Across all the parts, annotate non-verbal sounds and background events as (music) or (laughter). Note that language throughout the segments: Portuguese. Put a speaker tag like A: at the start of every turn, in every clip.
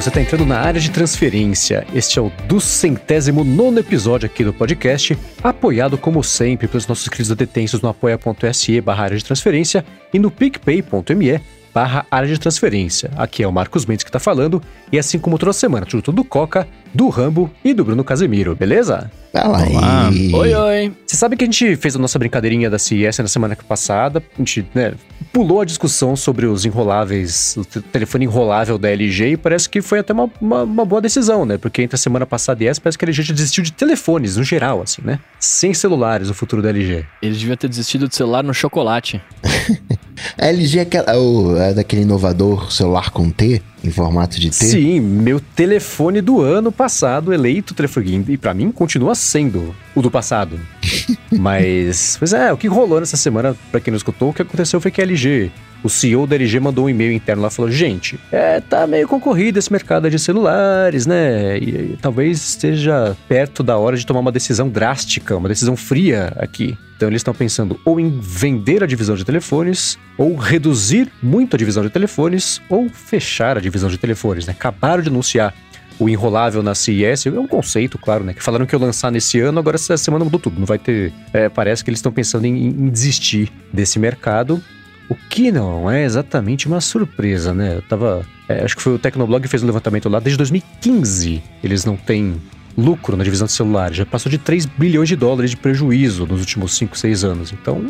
A: você está entrando na área de transferência. Este é o do centésimo nono episódio aqui do podcast, apoiado como sempre pelos nossos queridos detensos no apoia.se barra área de transferência e no picpay.me barra área de transferência. Aqui é o Marcos Mendes que está falando, e assim como toda semana, tudo do Coca, do Rambo e do Bruno Casemiro, beleza?
B: Fala aí.
A: Oi, oi. Você sabe que a gente fez a nossa brincadeirinha da CES na semana passada, a gente né, pulou a discussão sobre os enroláveis, o telefone enrolável da LG, e parece que foi até uma, uma, uma boa decisão, né? Porque entre a semana passada e essa, parece que a LG já desistiu de telefones, no geral, assim, né? Sem celulares, o futuro da LG.
C: Ele devia ter desistido de celular no chocolate. (laughs)
B: A LG é, aquela, o, é daquele inovador celular com T, em formato de T?
A: Sim, meu telefone do ano passado, eleito telefone, e para mim continua sendo o do passado. (laughs) Mas, pois é, o que rolou nessa semana, para quem não escutou, o que aconteceu foi que a LG o CEO da LG mandou um e-mail interno lá e falou: gente, é, tá meio concorrido esse mercado de celulares, né? E, e, talvez esteja perto da hora de tomar uma decisão drástica, uma decisão fria aqui. Então eles estão pensando ou em vender a divisão de telefones, ou reduzir muito a divisão de telefones, ou fechar a divisão de telefones, né? Acabaram de anunciar o enrolável na CES, é um conceito, claro, né? Que falaram que ia lançar nesse ano, agora essa semana mudou tudo. Não vai ter. É, parece que eles estão pensando em, em desistir desse mercado. O que não é exatamente uma surpresa, né? Eu tava. É, acho que foi o Tecnoblog que fez um levantamento lá. Desde 2015 eles não têm lucro na divisão de celulares. Já passou de 3 bilhões de dólares de prejuízo nos últimos 5, 6 anos. Então,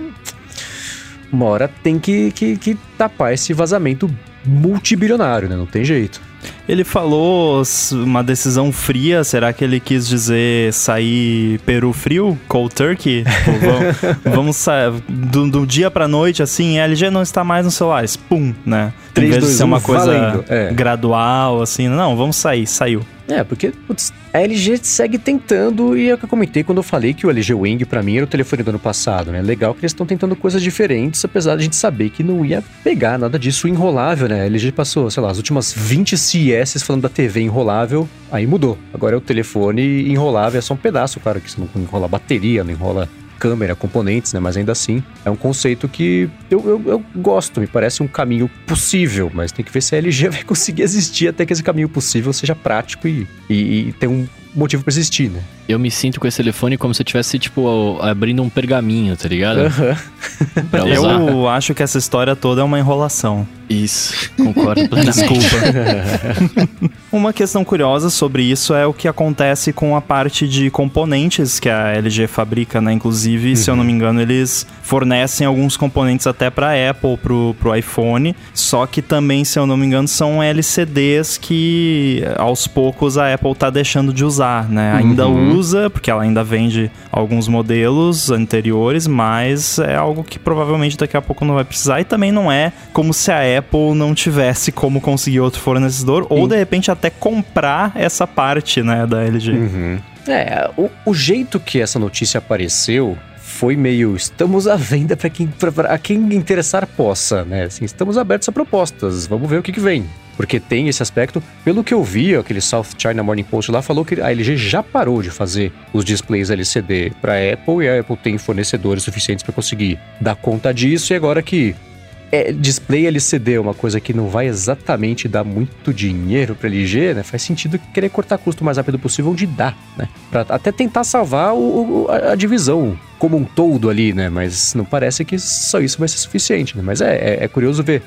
A: uma hora tem que, que, que tapar esse vazamento multibilionário, né? Não tem jeito.
D: Ele falou uma decisão fria, será que ele quis dizer sair Peru frio, cold turkey? (laughs) Tipo, vamos, vamos sair do, do, dia pra noite, assim, a LG não está mais nos celulares, pum, né?
A: 3, em vez 2,
D: de ser uma coisa
A: é.
D: gradual, assim, não, vamos sair, saiu.
A: É, porque putz, a LG segue tentando, e é o que eu comentei quando eu falei que o LG Wing para mim era o telefone do ano passado, né? Legal que eles estão tentando coisas diferentes, apesar de a gente saber que não ia pegar nada disso enrolável, né? A LG passou, sei lá, as últimas 20 CES falando da TV enrolável, aí mudou. Agora é o telefone enrolável, é só um pedaço, claro que você não enrola bateria, não enrola câmera, componentes, né? Mas ainda assim, é um conceito que eu, eu, eu, gosto, me parece um caminho possível, mas tem que ver se a LG (laughs) vai conseguir existir até que esse caminho possível seja prático e, e, e um motivo para existir, né?
C: Eu me sinto com esse telefone como se eu tivesse, tipo, abrindo um pergaminho, tá ligado?
D: Uhum. eu acho que essa história toda é uma enrolação.
C: Isso, concordo (laughs) plenamente.
D: Desculpa. uma questão curiosa sobre isso é o que acontece com a parte de componentes que a LG fabrica, né? Inclusive, uhum. se eu não me engano, eles fornecem alguns componentes até para Apple, pro, pro iPhone. Só que também, se eu não me engano, são LCDs que aos poucos a Apple tá deixando de usar, né? Ainda uhum. usa, porque ela ainda vende alguns modelos anteriores, mas é algo que provavelmente daqui a pouco não vai precisar. E também não é como se a Apple não tivesse como conseguir outro fornecedor, Sim. ou de repente até comprar essa parte, né, da LG.
A: Uhum. É, o, o jeito que essa notícia apareceu foi meio estamos à venda para quem quem interessar possa, né? Assim, estamos abertos a propostas. Vamos ver o que, que vem. Porque tem esse aspecto. Pelo que eu vi, aquele South China Morning Post lá falou que a LG já parou de fazer os displays LCD para Apple e a Apple tem fornecedores suficientes para conseguir dar conta disso. E agora que é, display LCD é uma coisa que não vai exatamente dar muito dinheiro para LG, né? Faz sentido querer cortar custo o mais rápido possível onde dá, né? Pra até tentar salvar o, a, a, divisão como um todo ali, né? Mas não parece que só isso vai ser suficiente, né? Mas é, é, é curioso ver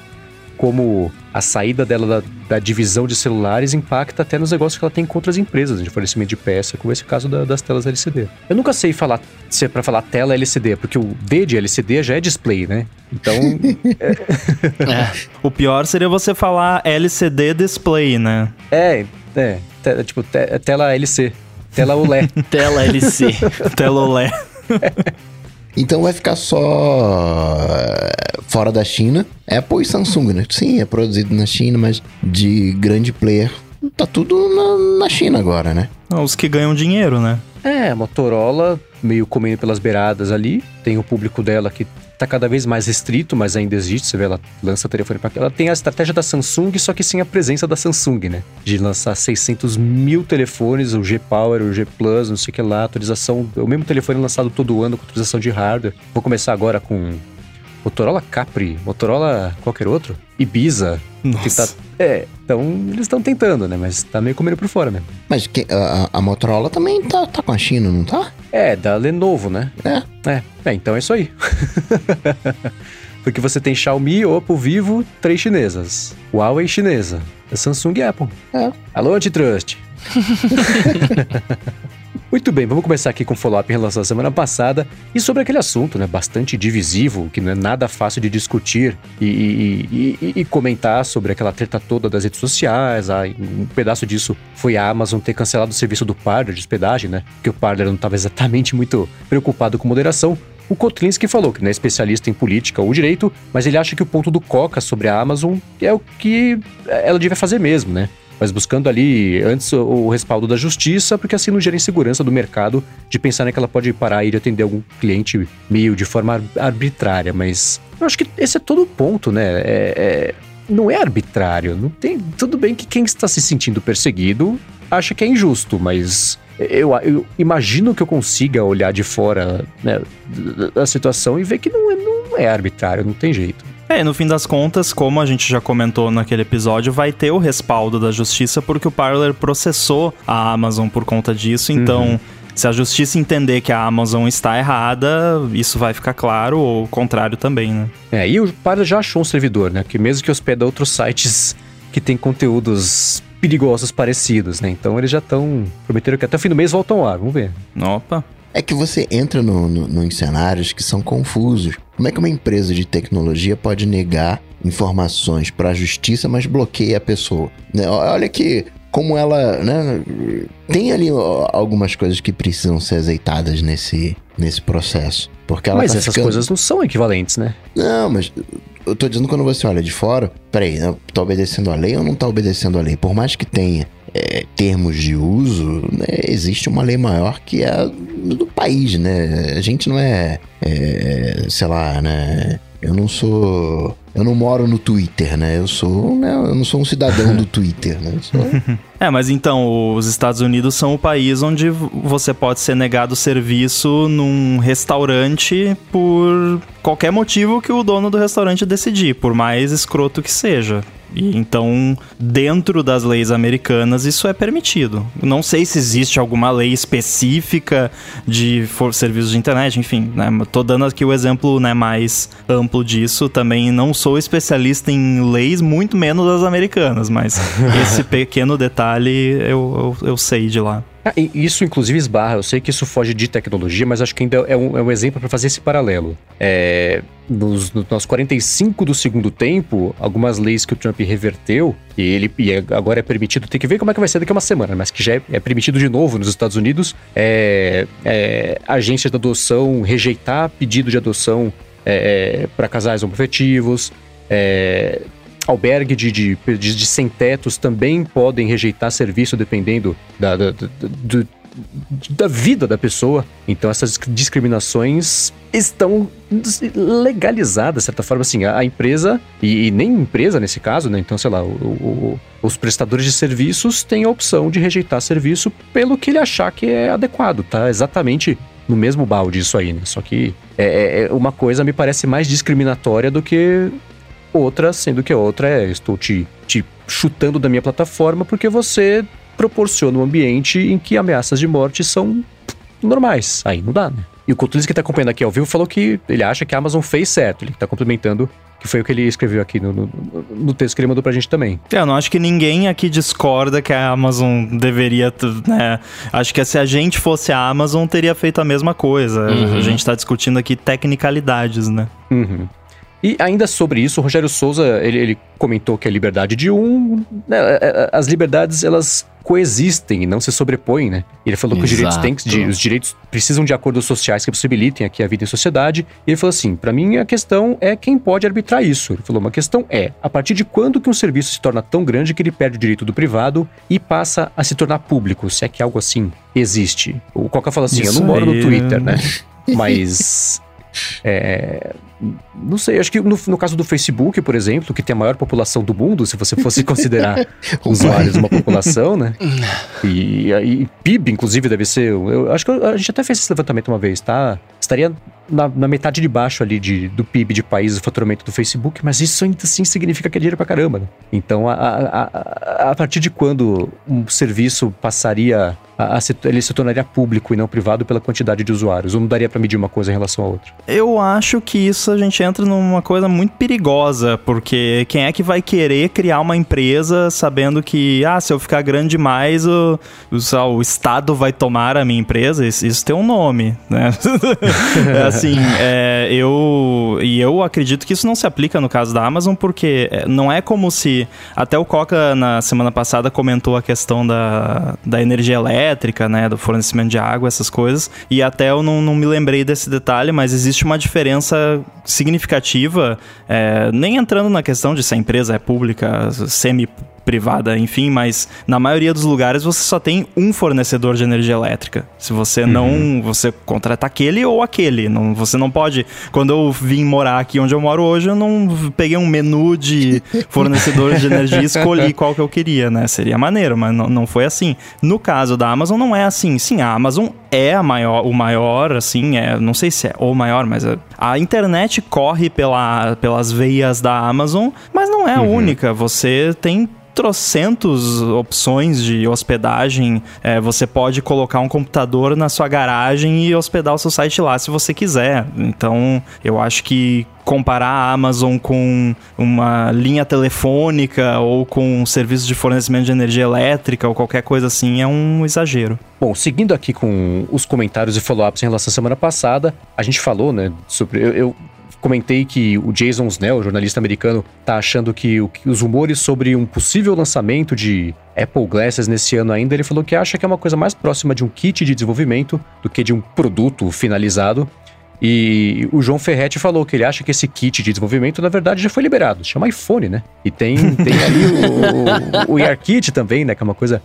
A: como a saída dela da, da, divisão de celulares impacta até nos negócios que ela tem com outras empresas de fornecimento de peça, como esse caso da, das telas LCD. Eu nunca sei falar se é para falar tela LCD, porque o D de LCD já é display, né? Então. (laughs)
D: é. É. O pior seria você falar LCD display, né?
A: É, é. Te, tipo, te, tela LC. Tela OLED. (laughs)
C: tela LC.
D: tela OLED. (laughs)
B: Então vai ficar só eh, fora da China. Apple e Samsung, né? Sim, é produzido na China, mas de grande player tá tudo na, na China agora, né?
D: Os que ganham dinheiro, né?
A: É, Motorola meio comendo pelas beiradas ali. Tem o público dela que tá cada vez mais restrito, mas ainda existe. Você vê, ela lança telefone para Ela tem a estratégia da Samsung, só que sem a presença da Samsung, né? De lançar 600 mil telefones, o G Power, o G Plus, não sei o que lá, atualização. O mesmo telefone lançado todo ano com atualização de hardware. Vou começar agora com Motorola Capri, Motorola qualquer outro, Ibiza.
D: Nossa.
A: Tá, É, então eles estão tentando, né? Mas tá meio comendo por fora mesmo.
B: Mas que- a, a Motorola também tá, tá com a China, não tá?
A: É, da Lenovo, né?
B: É.
A: É, é então é isso aí. (laughs) Porque você tem Xiaomi, Oppo, Vivo, três chinesas. Huawei chinesa. Samsung e Apple.
B: É.
A: Alô, Antitrust. (laughs) Muito bem, vamos começar aqui com follow-up em relação à semana passada e sobre aquele assunto, né, bastante divisivo, que não é nada fácil de discutir e, e- e- e comentar sobre aquela treta toda das redes sociais. Um pedaço disso foi a Amazon ter cancelado o serviço do Parler de hospedagem, né? Porque o Parler não estava exatamente muito preocupado com moderação. O Kotlinski falou que não é especialista em política ou direito, mas ele acha que o ponto do Coca sobre a Amazon é o que ela devia fazer mesmo, né? Mas buscando ali antes o, respaldo da justiça, porque assim não gera insegurança do mercado de pensar né, que ela pode parar e ir atender algum cliente meio de forma ar- arbitrária. Mas eu acho que esse é todo o ponto, né? É- é- não é arbitrário. Não tem. Tudo bem que quem está se sentindo perseguido acha que é injusto, mas eu, eu imagino que eu consiga olhar de fora né, da situação e ver que não é, não é arbitrário, não tem jeito.
D: É, no fim das contas, como a gente já comentou naquele episódio, vai ter o respaldo da justiça porque o Parler processou a Amazon por conta disso. Então, se a justiça entender que a Amazon está errada, isso vai ficar claro, ou o contrário também, né?
A: É, e o Parler já achou um servidor, né? Que mesmo que hospeda outros sites que tem conteúdos perigosos parecidos, né? Então eles já estão. Prometeram que até o fim do mês voltam ar, vamos ver.
D: Opa.
B: É que você entra no, no, no- em cenários que são confusos. Como é que uma empresa de tecnologia pode negar informações para a justiça, mas bloqueia a pessoa? Né, Olha que como ela, né, tem ali algumas coisas que precisam ser azeitadas nesse, nesse processo. Porque ela
A: Mas
B: tá
A: essas
B: ficando-
A: coisas não são equivalentes, né?
B: Não, mas eu tô dizendo quando você olha de fora, peraí, né, tá obedecendo a lei ou não tá obedecendo a lei? Por mais que tenha é, termos de uso, né, existe uma lei maior que é a do país, né? A gente não é, é, sei lá, né? Eu não sou. Eu não moro no Twitter, né? Eu sou. Né, eu não sou um cidadão do (laughs) Twitter, né? Sou-
D: É, mas então, os Estados Unidos são o país onde você pode ser negado serviço num restaurante por qualquer motivo que o dono do restaurante decidir, por mais escroto que seja. E então, dentro das leis americanas, isso é permitido. Não sei se existe alguma lei específica de serviços de internet, enfim, né? Tô dando aqui o exemplo né, mais amplo disso. Também não sou especialista em leis, muito menos as americanas, mas (laughs) esse pequeno detalhe eu, eu, eu sei de lá.
A: Ah, Isso, inclusive, esbarra. Eu sei que isso foge de tecnologia, mas acho que ainda é um, é um exemplo para fazer esse paralelo. É, nos, no- nos 45 do segundo tempo, algumas leis que o Trump reverteu, e ele e agora é permitido, tem que ver como é que vai ser daqui a uma semana, mas que já é, é permitido de novo nos Estados Unidos, é, é, agências de adoção rejeitar pedido de adoção para casais homoafetivos, é, albergue de, de, de, de sem-tetos também podem rejeitar serviço dependendo da, da, da, do- da vida da pessoa. Então essas discriminações estão legalizadas, de certa forma, assim, a, a empresa, e, e nem empresa nesse caso, né? Então, sei lá, o- o- os prestadores de serviços têm a opção de rejeitar serviço pelo que ele achar que é adequado, tá? Exatamente no mesmo balde isso aí, né? Só que é, é- é uma coisa me parece mais discriminatória do que outra, sendo que a outra é estou te, te chutando da minha plataforma porque você proporciona um ambiente em que ameaças de morte são normais. Aí não dá, né? E o Coutulis que tá acompanhando aqui ao vivo falou que ele acha que a Amazon fez certo. Ele tá complementando que foi o que ele escreveu aqui no, no, no texto que ele mandou pra gente também.
D: É, Eu não acho que ninguém aqui discorda que a Amazon deveria, né? Acho que se a gente fosse a Amazon, teria feito a mesma coisa.
C: Uhum.
D: A gente tá discutindo aqui tecnicalidades, né?
A: Uhum. E ainda sobre isso, o Rogério Souza, ele, ele comentou que a liberdade de um... né, é, é, as liberdades, elas coexistem e não se sobrepõem, né? Ele falou que os direitos, têm de-
C: Exato.
A: os direitos precisam de acordos sociais que possibilitem aqui a vida em sociedade. E ele falou assim, pra mim a questão é quem pode arbitrar isso. Ele falou, uma questão é, a partir de quando que um serviço se torna tão grande que ele perde o direito do privado e passa a se tornar público, se é que algo assim existe. O Coca fala assim, eu
D: Isso
A: não moro no
D: aí-
A: Twitter, né? Mas... (laughs) É, não sei, acho que no, no caso do Facebook, por exemplo, que tem a maior população do mundo, se você fosse considerar (laughs) usuários uma população, né? E, aí PIB, inclusive, deve ser. Eu acho que a gente até fez esse levantamento uma vez, tá? Estaria na, na metade de baixo ali de, do PIB de países, o faturamento do Facebook, mas isso ainda assim significa que é dinheiro pra caramba, né? Então, a, a, a, a partir de quando um serviço passaria a, a se, ele se tornaria público e não privado pela quantidade de usuários? Ou não daria para medir uma coisa em relação à outra?
D: Eu acho que isso a gente entra numa coisa muito perigosa, porque quem é que vai querer criar uma empresa sabendo que, ah, se eu ficar grande demais, o, o, o Estado vai tomar a minha empresa? Isso, isso tem um nome, né? (laughs) assim, é, eu. E eu acredito que isso não se aplica no caso da Amazon, porque é, não é como se. Até o Coca, na semana passada, comentou a questão da, da energia elétrica, né, do fornecimento de água, essas coisas. E até eu não, não me lembrei desse detalhe, mas existe uma diferença significativa, é, nem entrando na questão de se a empresa é pública, semi privada, enfim, mas na maioria dos lugares você só tem um fornecedor de energia elétrica. Se você uhum. não, você contrata aquele ou aquele, não, você não pode. Quando eu vim morar aqui onde eu moro hoje, eu não peguei um menu de (laughs) fornecedores de energia e escolhi qual que eu queria, né? Seria maneiro, mas não, não foi assim. No caso da Amazon não é assim. Sim, a Amazon é a maior, o maior, assim, é, não sei se é o maior, mas a, a internet corre pela, pelas veias da Amazon, mas não é a uhum. única. Você tem trocentos opções de hospedagem. É, você pode colocar um computador na sua garagem e hospedar o seu site lá se você quiser. Então, eu acho que comparar a Amazon com uma linha telefônica ou com um serviço de fornecimento de energia elétrica ou qualquer coisa assim é um exagero.
A: Bom, seguindo aqui com os comentários e follow-ups em relação à semana passada, a gente falou, né, sobre. Eu, eu comentei que o Jason Snell, jornalista americano, tá achando que, os rumores sobre um possível lançamento de Apple Glasses nesse ano ainda, ele falou que acha que é uma coisa mais próxima de um kit de desenvolvimento do que de um produto finalizado. E o João Ferretti falou que ele acha que esse kit de desenvolvimento, na verdade, já foi liberado. Chama iPhone, né? E tem, tem ali o, o, o também, né? Que é uma coisa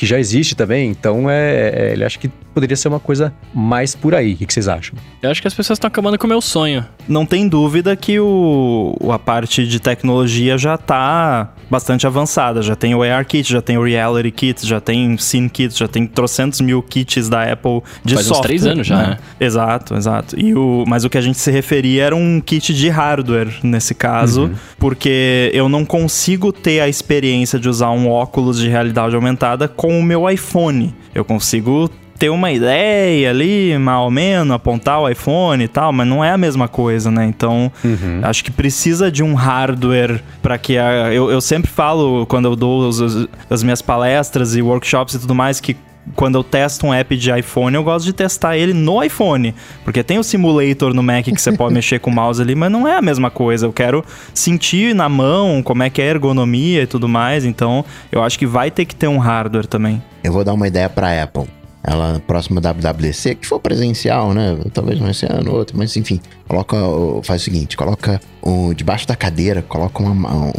A: que já existe também. Então, é, é, ele acha que poderia ser uma coisa mais por aí. O que, vocês acham?
C: Eu acho que as pessoas estão acabando com o meu sonho.
D: Não tem dúvida que o, a parte de tecnologia já está bastante avançada. Já tem o AR Kit, já tem o Reality Kit, já tem Scene Kit, já tem trocentos mil kits da Apple de
C: Faz
D: software. Faz uns
C: três anos já, né? né?
D: Exato, exato. E o, mas o que a gente se referia era um kit de hardware, nesse caso, uhum. porque eu não consigo ter a experiência de usar um óculos de realidade aumentada com o meu iPhone. Eu consigo ter uma ideia ali, mal ou menos, apontar o iPhone e tal, mas não é a mesma coisa, né? Então, uhum. acho que precisa de um hardware para que a, eu, eu sempre falo quando eu dou os, as minhas palestras e workshops e tudo mais que quando eu testo um app de iPhone, eu gosto de testar ele no iPhone. Porque tem o simulator no Mac que você pode (laughs) mexer com o mouse ali, mas não é a mesma coisa. Eu quero sentir na mão como é que é a ergonomia e tudo mais. Então, eu acho que vai ter que ter um hardware também.
B: Eu vou dar uma ideia para Apple ela próxima da WWDC, que for presencial, né? Talvez não esse ano, outro, mas enfim, coloca, faz o seguinte, coloca o, debaixo da cadeira, coloca uma, uma,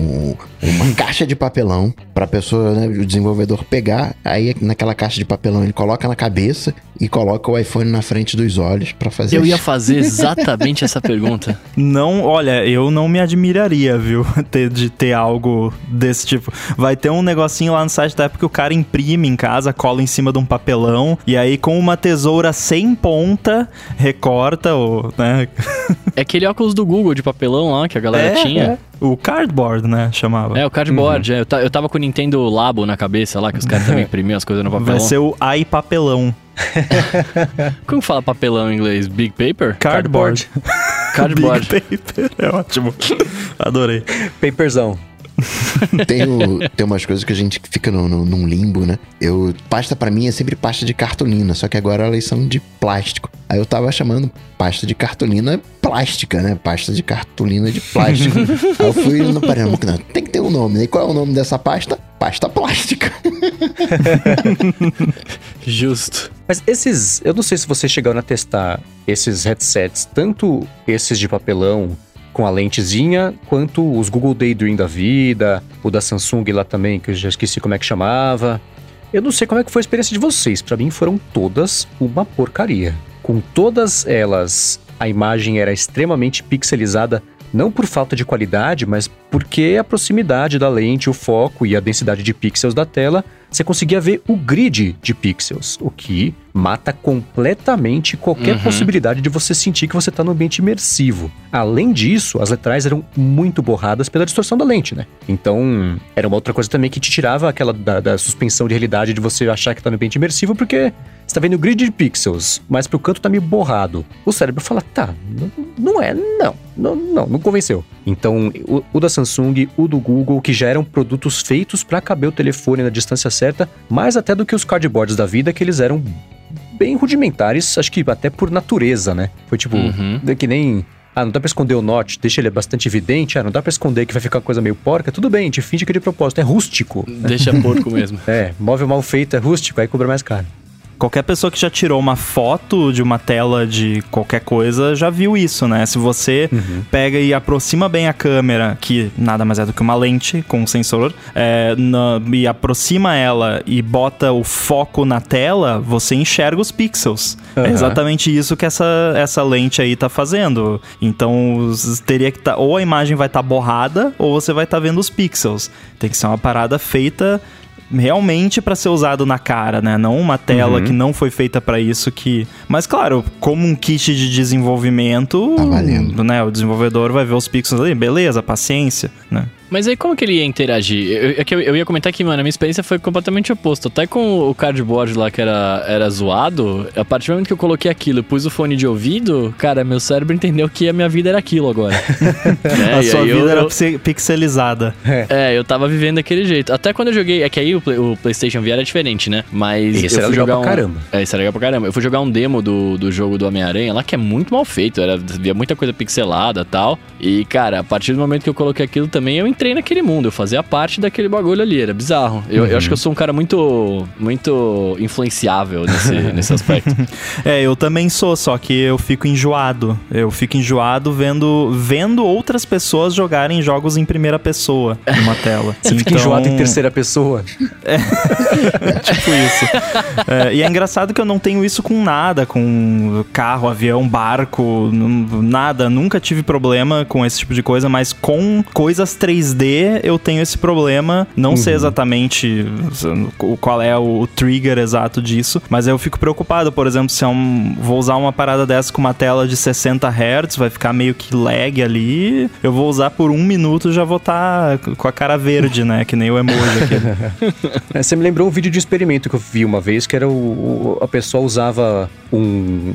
B: uma (laughs) caixa de papelão para a pessoa, né, o desenvolvedor pegar, aí naquela caixa de papelão ele coloca na cabeça e coloca o iPhone na frente dos olhos para fazer.
C: Eu ia fazer (laughs) exatamente essa pergunta.
D: Não, olha, eu não me admiraria, viu, (laughs) ter, de ter algo desse tipo. Vai ter um negocinho lá no site da época que o cara imprime em casa, cola em cima de um papelão e aí com uma tesoura sem ponta recorta o, né? (laughs)
C: É aquele óculos do Google de papelão lá que a galera é, tinha.
D: É. O cardboard, né? Chamava.
C: É, o cardboard. Uhum. É. Eu, eu tava com o Nintendo Labo na cabeça lá, que os caras também (laughs) imprimiam as coisas no papelão.
D: Vai ser o iPapelão. (laughs)
C: Como fala papelão em inglês? Big paper?
D: Cardboard.
C: Cardboard.
D: Big paper. É ótimo. Adorei.
A: Paperzão. (laughs)
B: tem, o, tem umas coisas que a gente fica no, no, num limbo, né? Eu, pasta para mim é sempre pasta de cartolina, só que agora elas são de plástico. Aí eu tava chamando pasta de cartolina plástica, né? Pasta de cartolina de plástico. (laughs) Aí eu fui no parando, não, tem que ter um nome, né? E qual é o nome dessa pasta? Pasta plástica. (laughs)
C: Justo.
A: Mas esses, eu não sei se vocês chegaram a testar esses headsets, tanto esses de papelão com a lentezinha, quanto os Google Daydream da vida, o da Samsung lá também, que eu já esqueci como é que chamava. Eu não sei como é que foi a experiência de vocês, para mim foram todas uma porcaria. Com todas elas, a imagem era extremamente pixelizada, não por falta de qualidade, mas porque a proximidade da lente, o foco e a densidade de pixels da tela você conseguia ver o grid de pixels, o que mata completamente qualquer
C: Uhum.
A: possibilidade de você sentir que você está no ambiente imersivo. Além disso, as letrais eram muito borradas pela distorção da lente, né? Então, era uma outra coisa também que te tirava aquela da, da suspensão de realidade de você achar que tá no ambiente imersivo, porque você tá vendo o grid de pixels, mas pro canto tá meio borrado. O cérebro fala, tá, não é, não, não, não, não convenceu. Então, o, o da Samsung, o do Google, que já eram produtos feitos para caber o telefone na distância certa, mais até do que os cardboards da vida, que eles eram bem rudimentares, acho que até por natureza, né? Foi tipo,
C: Uhum.
A: é que nem. Ah, não dá pra esconder o note, deixa ele bastante evidente. Ah, não dá pra esconder que vai ficar uma coisa meio porca. Tudo bem, a gente finge que é de propósito, é rústico.
C: Deixa porco mesmo. (laughs)
A: É, móvel mal feito é rústico, aí cobra mais caro.
D: Qualquer pessoa que já tirou uma foto de uma tela de qualquer coisa já viu isso, né? Se você pega e aproxima bem a câmera, que nada mais é do que uma lente com um sensor, é, na- e aproxima ela e bota o foco na tela, você enxerga os pixels. É
A: Aham.
D: exatamente isso que essa, essa lente aí tá fazendo. Então, teria que tá, ou a imagem vai estar borrada, ou você vai estar vendo os pixels. Tem que ser uma parada feita realmente pra ser usado na cara, né? Não uma tela
B: Uhum.
D: que não foi feita pra isso que, mas claro, como um kit de desenvolvimento,
B: Tá valendo.
D: né, o desenvolvedor vai ver os pixels ali, beleza, paciência, né?
C: Mas aí como que ele ia interagir? Eu, é eu, eu ia comentar que, mano, a minha experiência foi completamente oposta. Até com o cardboard lá que era, era zoado, a partir do momento que eu coloquei aquilo e pus o fone de ouvido, cara, meu cérebro entendeu que a minha vida era aquilo agora. (laughs) É,
D: a
C: e
D: sua vida
C: eu-
D: era pixelizada.
C: É, eu tava vivendo daquele jeito. Até quando eu joguei. É que aí o, Play- o PlayStation VR é diferente, né? Mas.
A: Esse
C: eu
A: era
C: fui
A: legal
C: jogar
A: pra
C: um,
A: caramba.
C: É, isso era legal pra caramba. Eu fui jogar um demo do, do jogo do Homem-Aranha lá que é muito mal feito. Era, via muita coisa pixelada e tal. E, cara, a partir do momento que eu coloquei aquilo também, eu entrei naquele mundo. Eu fazia parte daquele bagulho ali. Era bizarro. Eu, eu acho que eu sou um cara muito. Muito influenciável nesse, (laughs) nesse aspecto.
D: É, eu também sou, só que eu fico enjoado. Eu fico enjoado vendo, vendo outras pessoas jogarem jogos em primeira pessoa numa (laughs) tela.
A: Você fica
D: Então-
A: enjoado em terceira pessoa. (laughs)
D: tipo isso. É, e é engraçado que eu não tenho isso com nada, com carro, avião, barco, nada. Nunca tive problema com esse tipo de coisa, mas com coisas 3D eu tenho esse problema. Não sei exatamente qual é o trigger exato disso, mas eu fico preocupado, por exemplo, se é um, vou usar uma parada dessa com uma tela de 60 Hz, vai ficar meio que lag ali. Eu vou usar por um minuto já vou estar com a cara verde, né? Que nem o emoji aqui. (laughs)
A: É, você me lembrou um vídeo de experimento que eu vi uma vez, que era o, o- a pessoa usava um.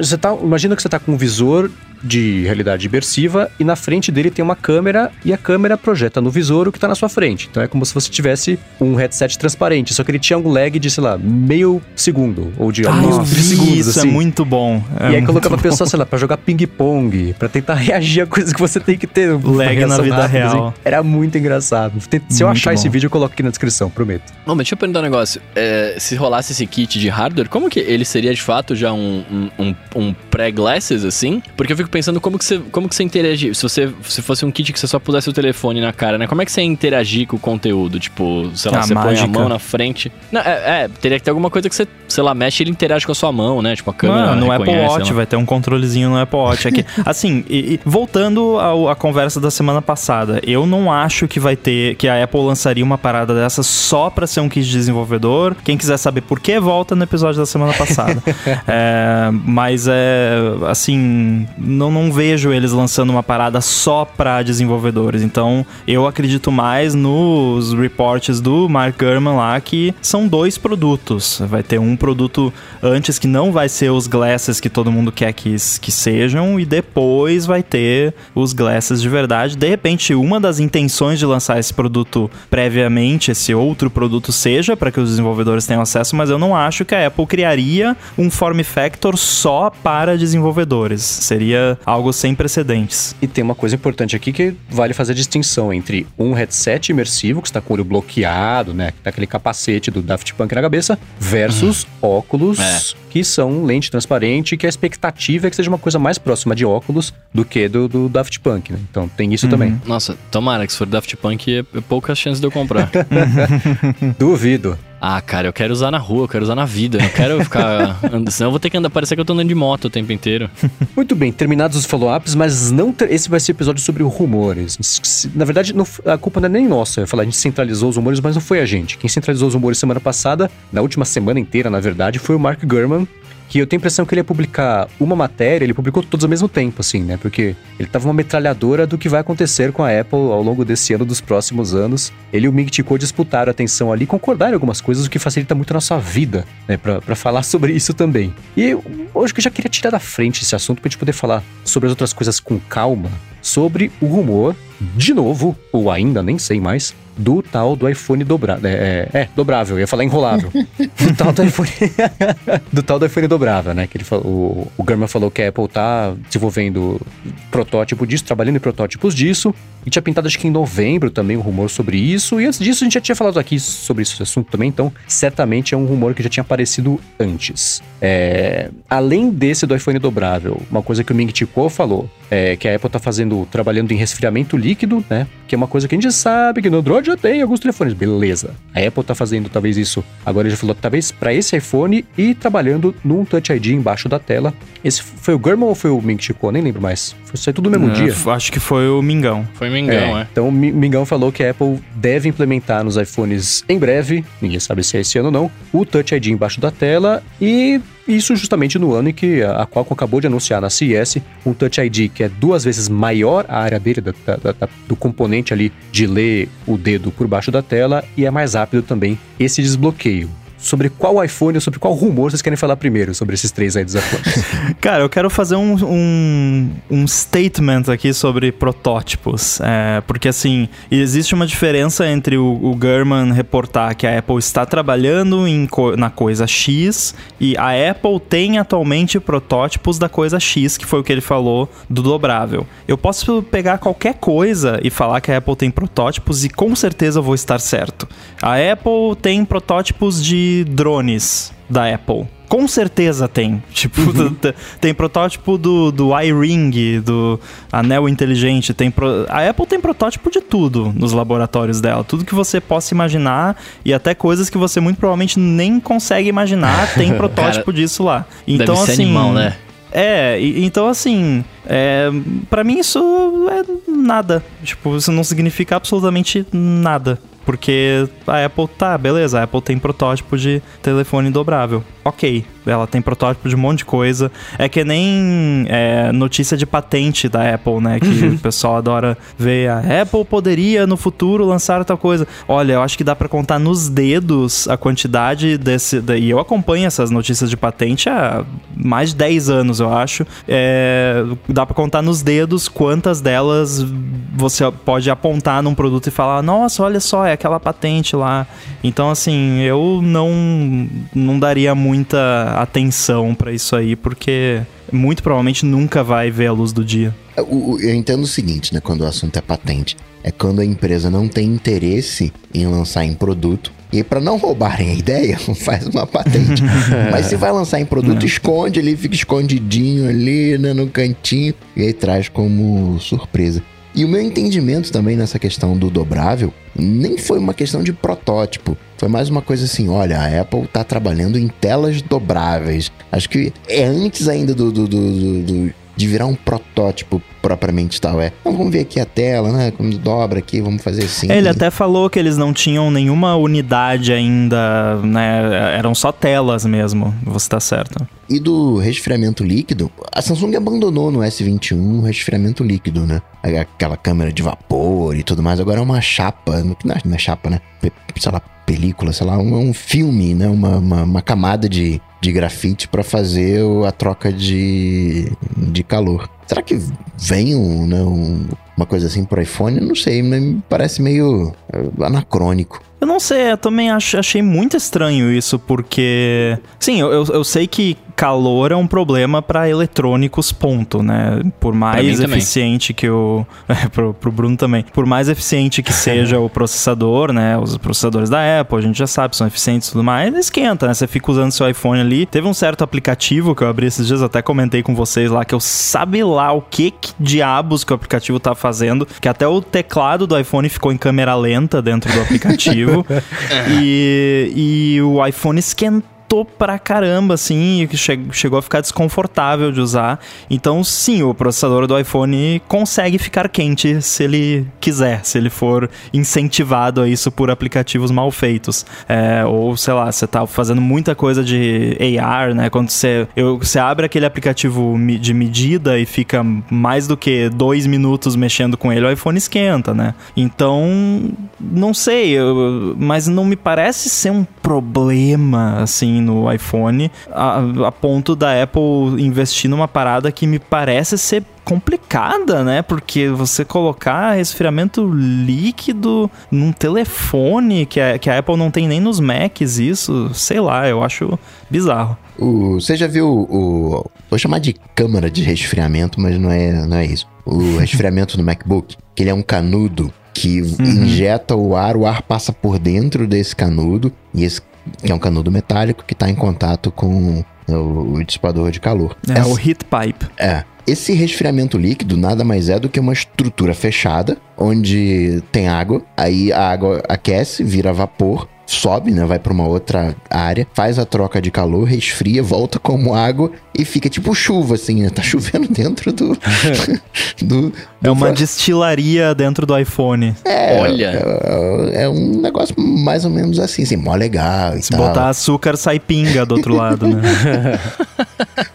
A: Você tá, imagina que você tá com um visor de realidade imersiva e na frente dele tem uma câmera e a câmera projeta no visor o que tá na sua frente. Então é como se você tivesse um headset transparente, só que ele tinha um lag de, sei lá, meio segundo ou de
D: Ah,
A: alguns
D: eu vi
A: segundos
D: isso,
A: assim.
D: é muito bom. É
A: e aí colocava a pessoa, sei lá, pra jogar ping-pong, pra tentar (laughs) reagir a coisas que você tem que ter.
D: Lag na vida
A: rápida,
D: real.
A: assim. Era muito engraçado. Se eu
D: Muito
A: achar esse
D: bom.
A: vídeo, eu coloco aqui na descrição, prometo.
C: Bom, mas deixa eu perguntar um negócio. É, se rolasse esse kit de hardware, como que ele seria de fato já um, um, um- um pré-glasses, assim? Porque eu fico pensando como que você, como que você interagir. Se você se fosse um kit que você só pusesse o telefone na cara, né? Como é que você ia interagir com o conteúdo? Tipo, sei lá,
D: Ah,
C: você põe a
D: mágica.
C: mão na frente. Não, é, é, teria que ter alguma coisa que você, sei lá, mexe e ele interage com a sua mão, né? Tipo, a câmera.
D: Mano, no Apple Watch vai ter um controlezinho no Apple Watch aqui. (laughs) assim, e- e voltando à conversa da semana passada, eu não acho que vai ter que a Apple lançaria uma parada dessa só pra ser um kit de desenvolvedor. Quem quiser saber por que, volta no episódio da semana passada. (laughs) É, mas é assim, não, não vejo eles lançando uma parada só pra desenvolvedores. Então, eu acredito mais nos reports do Mark Gurman lá que são dois produtos. Vai ter um produto antes que não vai ser os glasses que todo mundo quer que, que sejam e depois vai ter os glasses de verdade. De repente, uma das intenções de lançar esse produto previamente, esse outro produto seja para que os desenvolvedores tenham acesso, mas eu não acho que a Apple criaria um form factor só para desenvolvedores. Seria algo sem precedentes.
A: E tem uma coisa importante aqui que vale fazer a distinção entre um headset imersivo, que está com o olho bloqueado, né? Que tá aquele capacete do Daft Punk na cabeça, versus óculos,
C: É.
A: que são lente transparente, que a expectativa é que seja uma coisa mais próxima de óculos do que do, do Daft Punk, né? Então tem isso também.
C: Nossa, tomara que se for Daft Punk, é, é poucas chances de eu comprar. (laughs) (laughs)
A: Duvido.
C: Ah, cara, eu quero usar na rua, eu quero usar na vida. Eu não quero ficar. (laughs) andando, senão eu vou ter que andar. Parecer que eu tô andando de moto o tempo inteiro.
A: Muito bem, terminados os follow-ups, mas não ter- esse vai ser o episódio sobre rumores. Na verdade, não a culpa não é nem nossa. Eu ia falar, a gente centralizou os rumores, mas não foi a gente. Quem centralizou os rumores semana passada, na última semana inteira, na verdade, foi o Mark Gurman. Que eu tenho a impressão que ele ia publicar uma matéria, ele publicou todos ao mesmo tempo, assim, né? Porque ele tava uma metralhadora do que vai acontecer com a Apple ao longo desse ano, dos próximos anos. Ele e o Mig Chico disputaram a atenção ali, concordaram em algumas coisas, o que facilita muito a nossa vida, né? Pra, pra falar (laughs) sobre isso também. E hoje que eu já queria tirar da frente esse assunto pra gente poder falar sobre as outras coisas com calma, sobre o rumor, de novo, ou ainda, nem sei mais, do tal do iPhone dobrável. É, é, é, dobrável, eu ia falar enrolável. (laughs) do tal do iPhone. (laughs) do tal do iPhone dobrável, né? Que ele falou, o, o Gurman falou que a Apple tá desenvolvendo protótipo disso, trabalhando em protótipos disso. E tinha pintado, acho que em novembro também, um rumor sobre isso. E antes disso, a gente já tinha falado aqui sobre esse assunto também. Então, certamente é um rumor que já tinha aparecido antes. É, além desse do iPhone dobrável, uma coisa que o Ming Chi Kuo falou é que a Apple tá fazendo, trabalhando em resfriamento líquido, né? Que é uma coisa que a gente sabe que no Android já tem em alguns telefones. Beleza. A Apple tá fazendo talvez isso. Agora ele já falou talvez para esse iPhone e trabalhando num Touch ID embaixo da tela. Esse foi o Gurman ou foi o Ming? Nem lembro mais. Foi saiu tudo no mesmo
D: É,
A: dia.
D: Acho que foi o Mingão.
C: Foi Mengão, é.
A: Então o Mi- Mingão falou que a Apple deve implementar nos iPhones em breve, ninguém sabe se é esse ano ou não, o Touch ID embaixo da tela e isso justamente no ano em que a Qualcomm acabou de anunciar na CES um Touch ID que é duas vezes maior a área dele, da- da- da- do componente ali de ler o dedo por baixo da tela e é mais rápido também esse desbloqueio. Sobre qual iPhone ou sobre qual rumor vocês querem falar primeiro sobre esses três aí dos iPhones? (laughs)
D: Cara, eu quero fazer um, um, um statement aqui sobre protótipos. É, porque, assim, existe uma diferença entre o, o Gurman reportar que a Apple está trabalhando em na coisa X e a Apple tem atualmente protótipos da coisa X, que foi o que ele falou do dobrável. Eu posso pegar qualquer coisa e falar que a Apple tem protótipos e com certeza eu vou estar certo. A Apple tem protótipos de drones da Apple. Com certeza tem. Tipo, (laughs) t- tem protótipo do, do iRing, do anel inteligente. Tem pro- A Apple tem protótipo de tudo nos laboratórios dela. Tudo que você possa imaginar e até coisas que você muito provavelmente nem consegue imaginar, (laughs) tem protótipo disso lá. Então,
C: Deve ser
D: assim.
C: animal, né?
D: É, então assim, é, para mim isso é nada. Tipo, isso não significa absolutamente nada. Porque a Apple tá, beleza, a Apple tem protótipo de telefone dobrável. Ok, ela tem protótipo de um monte de coisa. É que nem é, notícia de patente da Apple, né? Que (laughs) o pessoal adora ver. A Apple poderia no futuro lançar tal coisa. Olha, eu acho que dá pra contar nos dedos a quantidade desse. da- E eu acompanho essas notícias de patente há mais de 10 anos, eu acho. É, dá pra contar nos dedos quantas delas você pode apontar num produto e falar: nossa, olha só, é aquela patente lá. Então, assim, eu não, não daria muita atenção pra isso aí, porque muito provavelmente nunca vai ver a luz do dia.
B: O- Eu entendo o seguinte, né? Quando o assunto é patente. É quando a empresa não tem interesse em lançar em produto. E para não roubarem a ideia, (laughs) faz uma patente. (laughs) Mas se vai lançar em produto, esconde ali, fica escondidinho ali, né, no cantinho. E aí traz como surpresa. E o meu entendimento também nessa questão do dobrável nem foi uma questão de protótipo. Foi mais uma coisa assim: olha, a Apple tá trabalhando em telas dobráveis. Acho que é antes ainda do- do- do- do- de virar um protótipo propriamente tal. É, "Então, vamos ver aqui a tela, né? Como dobra aqui, vamos fazer assim.
D: Ele até falou que eles não tinham nenhuma unidade ainda, né? Eram só telas mesmo. Você tá certo.
B: E do resfriamento líquido, a Samsung abandonou no S21 o resfriamento líquido, né? Aquela câmera de vapor e tudo mais. Agora é uma chapa, não é, não é chapa, né? Sei lá, película, sei lá, um, um filme, né? Uma, uma, uma camada de, de grafite para fazer a troca de, de calor. Será que vem um, né, um- uma coisa assim pro iPhone? Não sei, me parece meio eh, anacrônico.
D: Eu não sei, eu também ach- achei muito estranho isso, porque. Sim, eu, eu, sei que calor é um problema para eletrônicos, ponto, né? Por mais eficiente que o. (laughs) É, pro, pro Bruno também. Por mais eficiente que seja o (laughs) processador, né? Os processadores da Apple, a gente já sabe, são eficientes e tudo mais, esquenta, né? Você fica usando seu iPhone ali. Teve um certo aplicativo que eu abri esses dias, até comentei com vocês lá, que eu sabe lá o que, que diabos que o aplicativo tá fazendo, que até o teclado do iPhone ficou em câmera lenta dentro do aplicativo. (laughs) (laughs) e, e o iPhone esquentou esquentou pra caramba, assim, e che chegou a ficar desconfortável de usar. Então, sim, o processador do iPhone consegue ficar quente se ele quiser, se ele for incentivado a isso por aplicativos mal feitos. É, ou, sei lá, você tá fazendo muita coisa de AR, né? Quando você, eu, você abre aquele aplicativo de medida e fica mais do que dois minutos mexendo com ele, o iPhone esquenta, né? Então, não sei, eu, mas não me parece ser um problema, assim, no iPhone, a, a ponto da Apple investir numa parada que me parece ser complicada, né? Porque você colocar resfriamento líquido num telefone, que a, que a Apple não tem nem nos Macs, isso, sei lá, eu acho bizarro.
B: O, você já viu o. Vou chamar de câmara de resfriamento, mas não é, não é isso. O (laughs) resfriamento no MacBook, que ele é um canudo que uhum. injeta o ar, o ar passa por dentro desse canudo e esse que é um canudo metálico que está em contato com o, o dissipador de calor.
D: É Essa, o heat pipe.
B: É. Esse resfriamento líquido nada mais é do que uma estrutura fechada, onde tem água, aí a água aquece, vira vapor, sobe, né? Vai para uma outra área, faz a troca de calor, resfria, volta como água e fica tipo chuva, assim, né? Tá (laughs) chovendo dentro do.
D: do, (laughs) do é uma destilaria dentro do iPhone.
B: É, Olha. É, é, um negócio mais ou menos assim, assim, mó legal.
D: Se tal. botar açúcar, sai pinga do outro lado, né? (laughs)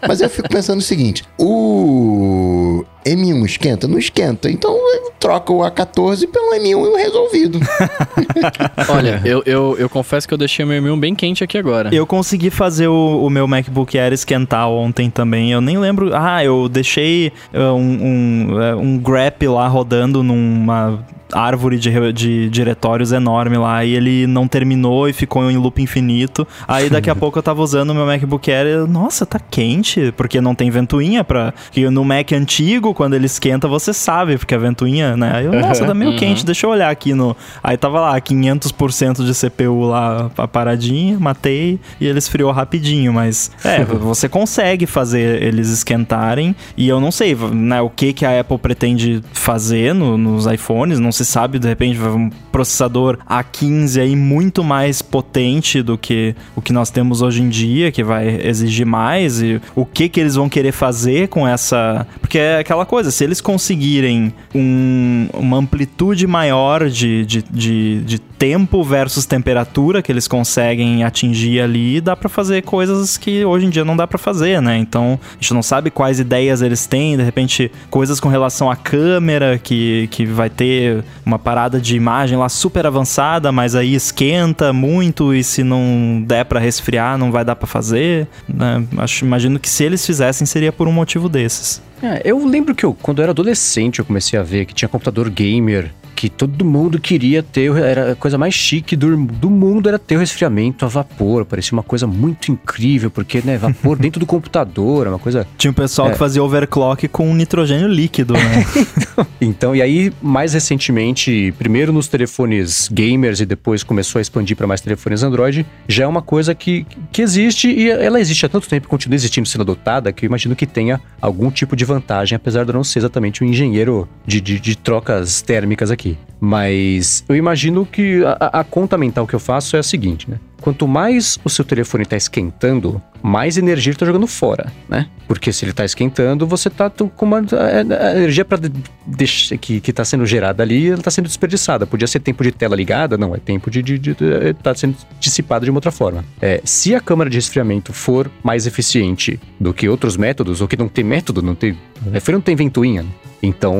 B: Mas eu fico pensando o seguinte: o M1 esquenta? Não esquenta. Então troca o A14 pelo M1 resolvido. (laughs)
C: Olha, eu, eu, eu confesso que eu deixei o meu M1 bem quente aqui agora.
D: Eu consegui fazer o, o meu MacBook Air esquentar ontem também. Eu nem lembro. Ah, eu deixei uh, um, um, uh, um grep lá rodando numa árvore de, de diretórios enorme lá e ele não terminou e ficou em loop infinito. Aí daqui a (laughs) pouco eu tava usando o meu MacBook Air e, nossa, tá quente, porque não tem ventoinha pra... Que no Mac antigo, quando ele esquenta, você sabe, porque a ventoinha, né? Aí eu, nossa, tá meio uhum. quente, deixa eu olhar aqui no... Aí tava lá, 500% de CPU lá paradinha, matei e ele esfriou rapidinho, mas é, (laughs) você consegue fazer eles esquentarem e eu não sei, né, o que que a Apple pretende fazer no, nos iPhones, não sei se sabe, de repente um processador A15 aí muito mais potente do que o que nós temos hoje em dia, que vai exigir mais e o que que eles vão querer fazer com essa, porque é aquela coisa, se eles conseguirem um, uma amplitude maior de, de, de, de tempo versus temperatura que eles conseguem atingir ali, dá para fazer coisas que hoje em dia não dá para fazer, né? Então, a gente não sabe quais ideias eles têm, de repente, coisas com relação à câmera, que, que vai ter uma parada de imagem lá super avançada, mas aí esquenta muito e se não der para resfriar, não vai dar para fazer. Né? Acho, imagino que se eles fizessem seria por um motivo desses.
A: É, eu lembro que eu, quando eu era adolescente, eu comecei a ver que tinha computador gamer que todo mundo queria ter, era a coisa mais chique do, do mundo era ter o resfriamento a vapor, parecia uma coisa muito incrível, porque, né, vapor (laughs) dentro do computador, é uma coisa...
D: Tinha um pessoal é. que fazia overclock com nitrogênio líquido, né? (laughs)
A: então, então, e aí, mais recentemente, primeiro nos telefones gamers e depois começou a expandir para mais telefones Android, já é uma coisa que, que existe e ela existe há tanto tempo, continua existindo, sendo adotada, que eu imagino que tenha algum tipo de vantagem, apesar de eu não ser exatamente um engenheiro de, de, de trocas térmicas aqui. Mas eu imagino que a, a, conta mental que eu faço é a seguinte, né? Quanto mais o seu telefone está esquentando, mais energia ele está jogando fora, né? Porque se ele está esquentando, você está com uma a energia para que está sendo gerada ali, ela está sendo desperdiçada. Podia ser tempo de tela ligada, não, é tempo de estar tá sendo dissipado de uma outra forma. É, se a câmara de resfriamento for mais eficiente do que outros métodos, ou que não tem método, não tem, não tem ventoinha, né? Então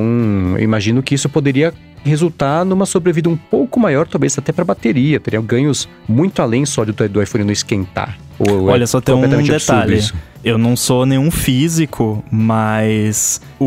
A: eu imagino que isso poderia resultar numa sobrevida um pouco maior, talvez até para bateria, teria ganhos muito além só do, do iPhone não esquentar. Ou é
D: Olha, só tem um detalhe. Eu não sou nenhum físico, mas o,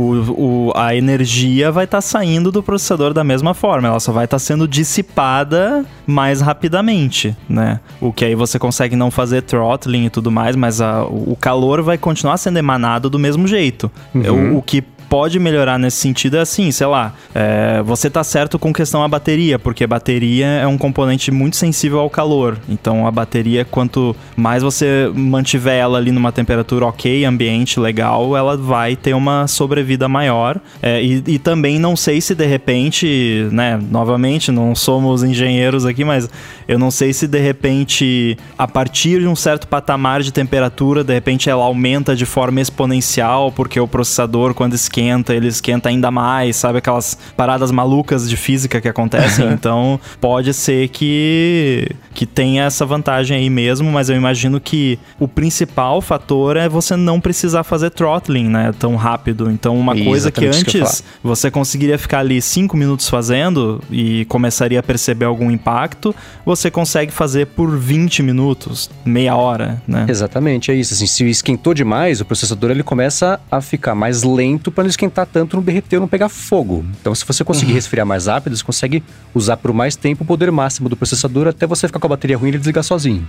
D: o- a energia vai estar saindo do processador da mesma forma. Ela só vai estar sendo dissipada mais rapidamente, né? O que aí você consegue não fazer throttling e tudo mais, mas a- o calor vai continuar sendo emanado do mesmo jeito. O, o que pode melhorar nesse sentido é assim, sei lá, é, você tá certo com questão à bateria, porque bateria é um componente muito sensível ao calor. Então a bateria, quanto mais você mantiver ela ali numa temperatura ok, ambiente legal, ela vai ter uma sobrevida maior. É, e, e também não sei se de repente, né, novamente, não somos engenheiros aqui, mas eu não sei se de repente, a partir de um certo patamar de temperatura, de repente ela aumenta de forma exponencial, porque o processador, quando esquenta, ele esquenta ainda mais, sabe? Aquelas paradas malucas de física que acontecem. (laughs) então, pode ser que, que tenha essa vantagem aí mesmo, mas eu imagino que o principal fator é você não precisar fazer throttling, né? Tão rápido. Então, uma coisa que
A: isso que
D: antes você conseguiria ficar ali 5 minutos fazendo e começaria a perceber algum impacto, você consegue fazer por 20 minutos, meia hora, né?
A: Exatamente, é isso. Assim, se esquentou demais, o processador ele começa a ficar mais lento para não esquentar tanto, não derreter, não pegar fogo. Então, se você conseguir resfriar mais rápido, você consegue usar por mais tempo o poder máximo do processador até você ficar com a bateria ruim e ele desligar sozinho.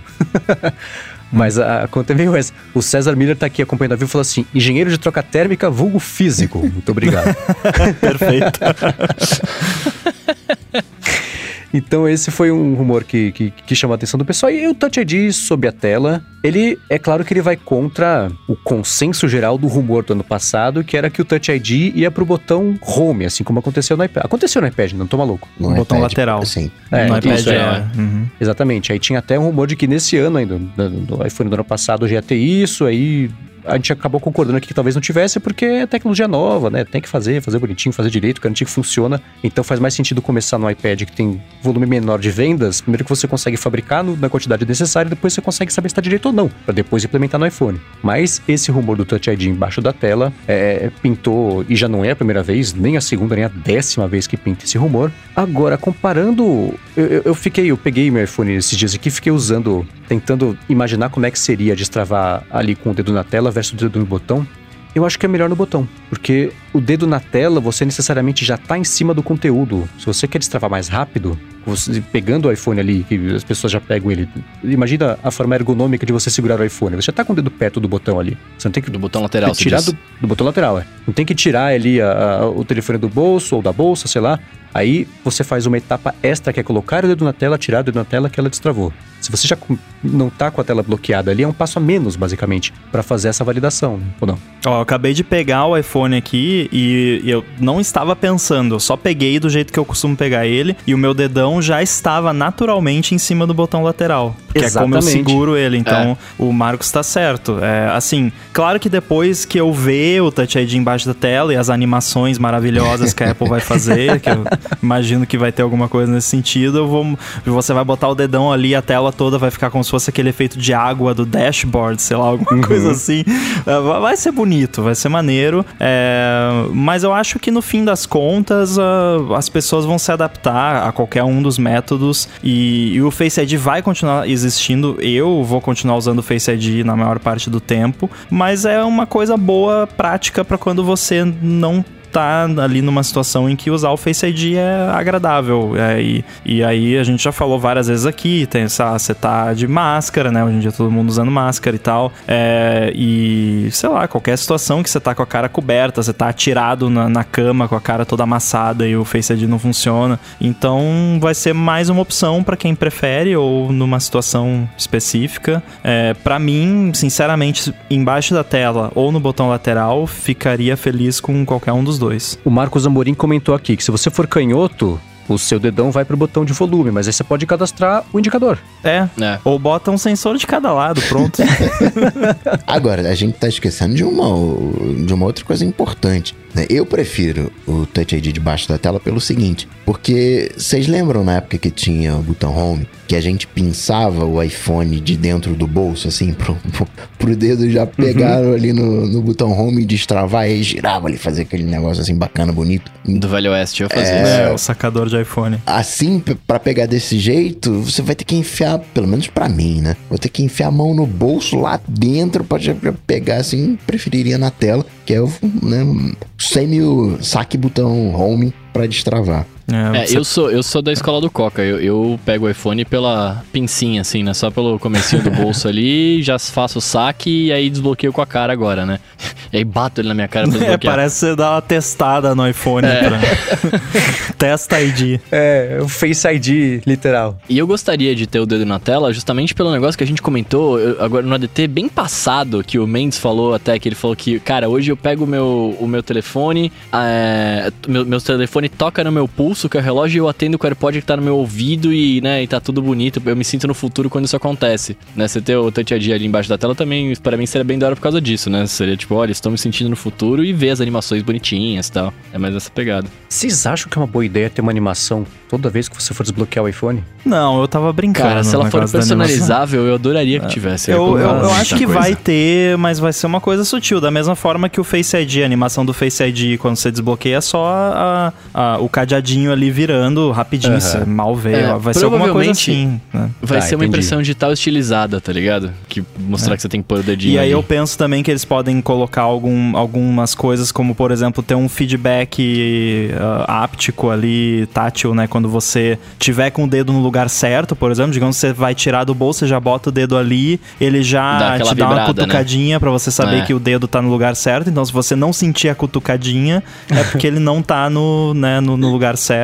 A: (laughs) Mas a, a conta é meio essa. O César Miller tá aqui acompanhando a vivo e falou assim: engenheiro de troca térmica, vulgo físico. Muito obrigado. (laughs)
D: Perfeito. (laughs)
A: Então esse foi um rumor que, que, que chamou a atenção do pessoal. E o Touch ID sob a tela, ele é claro que ele vai contra o consenso geral do rumor do ano passado, que era que o Touch ID ia pro botão Home, assim como aconteceu no iPad. Aconteceu no iPad, não tô maluco.
B: No
D: botão
B: iPad,
D: lateral.
B: Sim.
A: É,
D: no iPad
A: isso, é.
D: é. Uhum.
A: Exatamente. Aí tinha até um rumor de que nesse ano ainda, no, no iPhone do ano passado, já ia ter isso, aí a gente acabou concordando aqui que talvez não tivesse, porque é tecnologia nova, né? Tem que fazer, fazer bonitinho, fazer direito, garantir que funciona. Então faz mais sentido começar no iPad que tem volume menor de vendas. Primeiro que você consegue fabricar no- na quantidade necessária, depois você consegue saber se está direito ou não, para depois implementar no iPhone. Mas esse rumor do Touch ID embaixo da tela é, pintou, e já não é a primeira vez, nem a segunda, nem a décima vez que pinta esse rumor. Agora, comparando. Eu, eu- eu fiquei, eu peguei meu iPhone esses dias aqui, fiquei usando, tentando imaginar como é que seria destravar ali com o dedo na tela versus o dedo no botão. Eu acho que é melhor no botão, porque o dedo na tela você necessariamente já está em cima do conteúdo. Se você quer destravar mais rápido, você pegando o iPhone ali, que as pessoas já pegam ele. Imagina a forma ergonômica de você segurar o iPhone. Você já tá com o dedo perto do botão ali. Você não tem que
C: Do botão lateral, você
A: tirar do, do botão lateral, é. Não tem que tirar ali a- a- o telefone do bolso ou da bolsa, sei lá. Aí você faz uma etapa extra que é colocar o dedo na tela, tirar o dedo na tela que ela destravou. Se você já não tá com a tela bloqueada ali, é um passo a menos, basicamente, para fazer essa validação, ou não?
D: Ó, eu acabei de pegar o iPhone aqui e eu não estava pensando, eu só peguei do jeito que eu costumo pegar ele e o meu dedão já estava naturalmente em cima do botão lateral. Que é como eu
A: Exatamente.
D: seguro ele. Então, o Marcos tá certo. É, assim, claro que depois que eu ver o Touch ID embaixo da tela e as animações maravilhosas que a Apple vai fazer, que eu imagino que vai ter alguma coisa nesse sentido, eu vou, você vai botar o dedão ali, a tela toda vai ficar como se fosse aquele efeito de água do dashboard, sei lá, alguma coisa assim. É, vai- Vai ser bonito, vai ser maneiro. É, mas eu acho que no fim das contas, ah, as pessoas vão se adaptar a qualquer um dos métodos e, e o Face ID vai continuar existindo. Eu vou continuar usando o Face ID na maior parte do tempo, mas é uma coisa boa, prática, para quando você não tá ali numa situação em que usar o Face ID é agradável. É, e, e aí a gente já falou várias vezes aqui, tem essa, você tá de máscara, né? Hoje em dia todo mundo usando máscara e tal. É, e, sei lá, qualquer situação que você tá com a cara coberta, você tá atirado na, na cama com a cara toda amassada e o Face ID não funciona. Então vai ser mais uma opção para quem prefere ou numa situação específica. É, para mim, sinceramente, embaixo da tela ou no botão lateral, ficaria feliz com qualquer um dos dois.
A: O Marcos Amorim comentou aqui que se você for canhoto, o seu dedão vai pro botão de volume, mas aí você pode cadastrar o indicador.
D: É.
C: É.
D: Ou bota um sensor de cada lado, pronto. (laughs) (laughs)
B: Agora, a gente tá esquecendo de uma, de uma outra coisa importante. Né? Eu prefiro o Touch ID debaixo da tela pelo seguinte, porque vocês lembram na época que tinha o botão Home, que a gente pinçava o iPhone de dentro do bolso, assim, (laughs) pro, pro, pro dedo já pegar ali no, no botão Home e destravar e aí girava ali, fazer aquele negócio assim bacana, bonito.
C: Do Velho Oeste eu fazia
D: é,
C: isso.
D: o sacador de iPhone.
B: Assim, p- pra pegar desse jeito, você vai ter que enfiar, pelo menos pra mim, né? Vou ter que enfiar a mão no bolso lá dentro pra pra pegar assim, preferiria na tela, que é o né, semi o saque botão home pra destravar.
C: É,
D: você-
C: eu sou, eu sou da escola do Coca. Eu, eu pego o iPhone pela pincinha, assim, né? Só pelo comecinho do bolso ali, (laughs) já faço o saque e aí desbloqueio com a cara agora, né? (laughs) E aí bato ele na minha cara pra
D: É, (laughs)
C: desbloquear.
D: parece que você dá uma testada no iPhone. Pra... Testa ID.
A: É, o Face ID, literal.
C: E eu gostaria de ter o dedo na tela justamente pelo negócio que a gente comentou eu- agora no ADT bem passado, que o Mendes falou até, que ele falou que, cara, hoje eu pego o meu, o meu telefone, é, meu, meu telefone toca no meu pulso, que é o relógio, e eu atendo com o AirPod que tá no meu ouvido e, né, e tá tudo bonito. Eu me sinto no futuro quando isso acontece, né? Você ter o Touch ID ali embaixo da tela também, para mim, seria bem da hora por causa disso, né? Seria tipo, olha, estou me sentindo no futuro e ver as animações bonitinhas e tal. É mais essa pegada.
A: Vocês acham que é uma boa ideia ter uma animação toda vez que você for desbloquear o iPhone?
D: Não, eu tava brincando.
C: Cara, se ela for personalizável, eu adoraria que tivesse.
D: Eu, eu, eu
C: colocar
D: acho que
C: coisa.
D: vai ter, mas vai ser uma coisa sutil. Da mesma forma que o Face ID, a animação do Face ID, quando você desbloqueia, é só a- a- o cadeadinho ali virando rapidinho. Você mal vê.
C: É,
D: vai ser alguma coisa assim. né?
C: Vai
A: Tá,
C: ser uma
A: entendi.
C: impressão digital estilizada, tá ligado? Que mostrar que você tem que pôr o dedinho
D: E aí
C: ali.
D: eu penso também que eles podem colocar algum, algumas coisas, como por exemplo, ter um feedback ah, áptico ali, tátil, né? Quando você tiver com o dedo no lugar certo, por exemplo, digamos que você vai tirar do bolso, você já bota o dedo ali, ele
C: Dá
D: já
C: aquela
D: te dá uma
C: vibrada, né?
D: cutucadinha pra você saber
C: É.
D: que o dedo tá no lugar certo. Então, se você não sentir a cutucadinha, é porque ele não tá no, né, no, no lugar certo.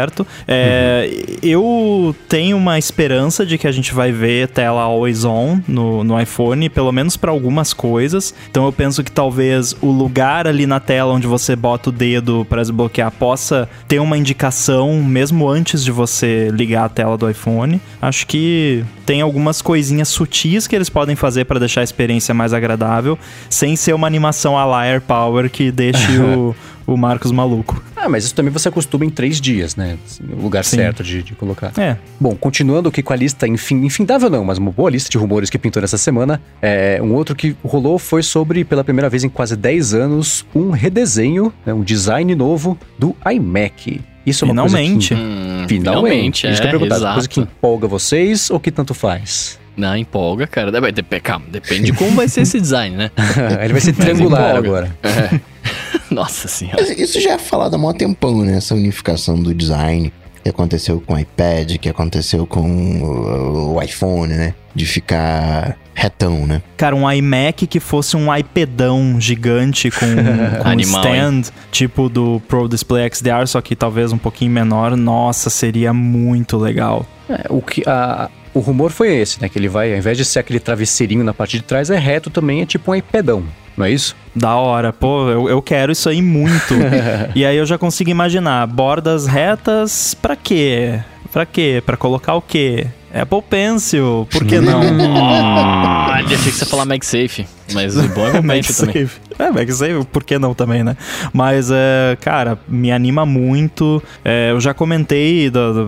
D: É, Eu tenho uma esperança de que a gente vai ver tela always on no, no iPhone, pelo menos para algumas coisas. Então eu penso que talvez o lugar ali na tela onde você bota o dedo para desbloquear possa ter uma indicação mesmo antes de você ligar a tela do iPhone. Acho que tem algumas coisinhas sutis que eles podem fazer para deixar a experiência mais agradável, sem ser uma animação a la AirPower que deixe (laughs) o, o Marcos maluco.
A: Ah, mas isso também você acostuma em três dias, né? O lugar
D: Sim.
A: certo de, de colocar.
D: É,
A: Bom, continuando aqui com a lista, enfim, infindável não, mas uma boa lista de rumores que pintou nessa semana. É, um outro que rolou foi sobre, pela primeira vez em quase 10 anos, um redesenho, né, um design novo do iMac. Isso é uma
D: finalmente.
A: coisa que...
C: Hum,
A: Finalmente, Isso que eu
C: é,
A: perguntar,
C: exato.
A: coisa que empolga vocês ou que tanto faz?
C: Não, empolga, cara. Dep- Calma, depende de como vai ser esse design, né? (laughs)
A: Ele vai ser triangular agora. (laughs)
C: Nossa senhora.
B: Mas Isso já é falado há mó tempão, né? Essa unificação do design que aconteceu com o iPad, que aconteceu com o, iPhone, né? De ficar retão, né?
D: Cara, um iMac que fosse um iPadão gigante com, (laughs) com um
C: Animal,
D: stand, tipo do Pro Display XDR, só que talvez um pouquinho menor. Nossa, seria muito legal.
A: É, o, que, a, o rumor foi esse, né? Que ele vai, ao invés de ser aquele travesseirinho na parte de trás, é reto também, é tipo um iPadão, não é isso?
D: Da hora, pô, eu, eu quero isso aí muito. (laughs) e aí eu já consigo imaginar, bordas retas, pra quê? Pra quê? Pra colocar o quê? Apple Pencil, por que não? (laughs)
C: Olha, achei que você ia falar MagSafe. Mas o bom é o (laughs) Pencil também.
D: É, MagSafe, por que não também, né? Mas, é, cara, me anima muito. É, eu já comentei da, da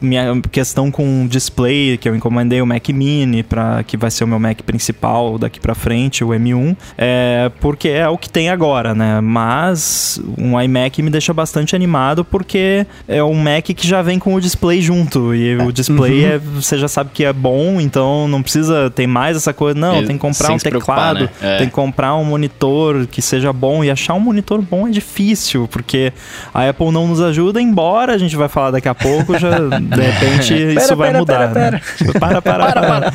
D: minha questão com display, que eu encomendei o Mac Mini, pra, que vai ser o meu Mac principal daqui pra frente, o M1, é, porque é o que tem agora, né? Mas um iMac me deixa bastante animado porque é um Mac que já vem com o display junto. E o display é, você já sabe que é bom, então não precisa ter mais essa coisa. Não, tem que comprar
C: sem
D: um
C: se
D: teclado,
C: né? É.
D: tem que comprar um monitor que seja bom. E achar um monitor bom é difícil, porque a Apple não nos ajuda, embora a gente vai falar daqui a pouco, já (laughs) de repente isso
A: Pera,
D: vai
A: pera,
D: mudar.
A: pera,
D: né? (laughs) Para, para, para.
C: Para,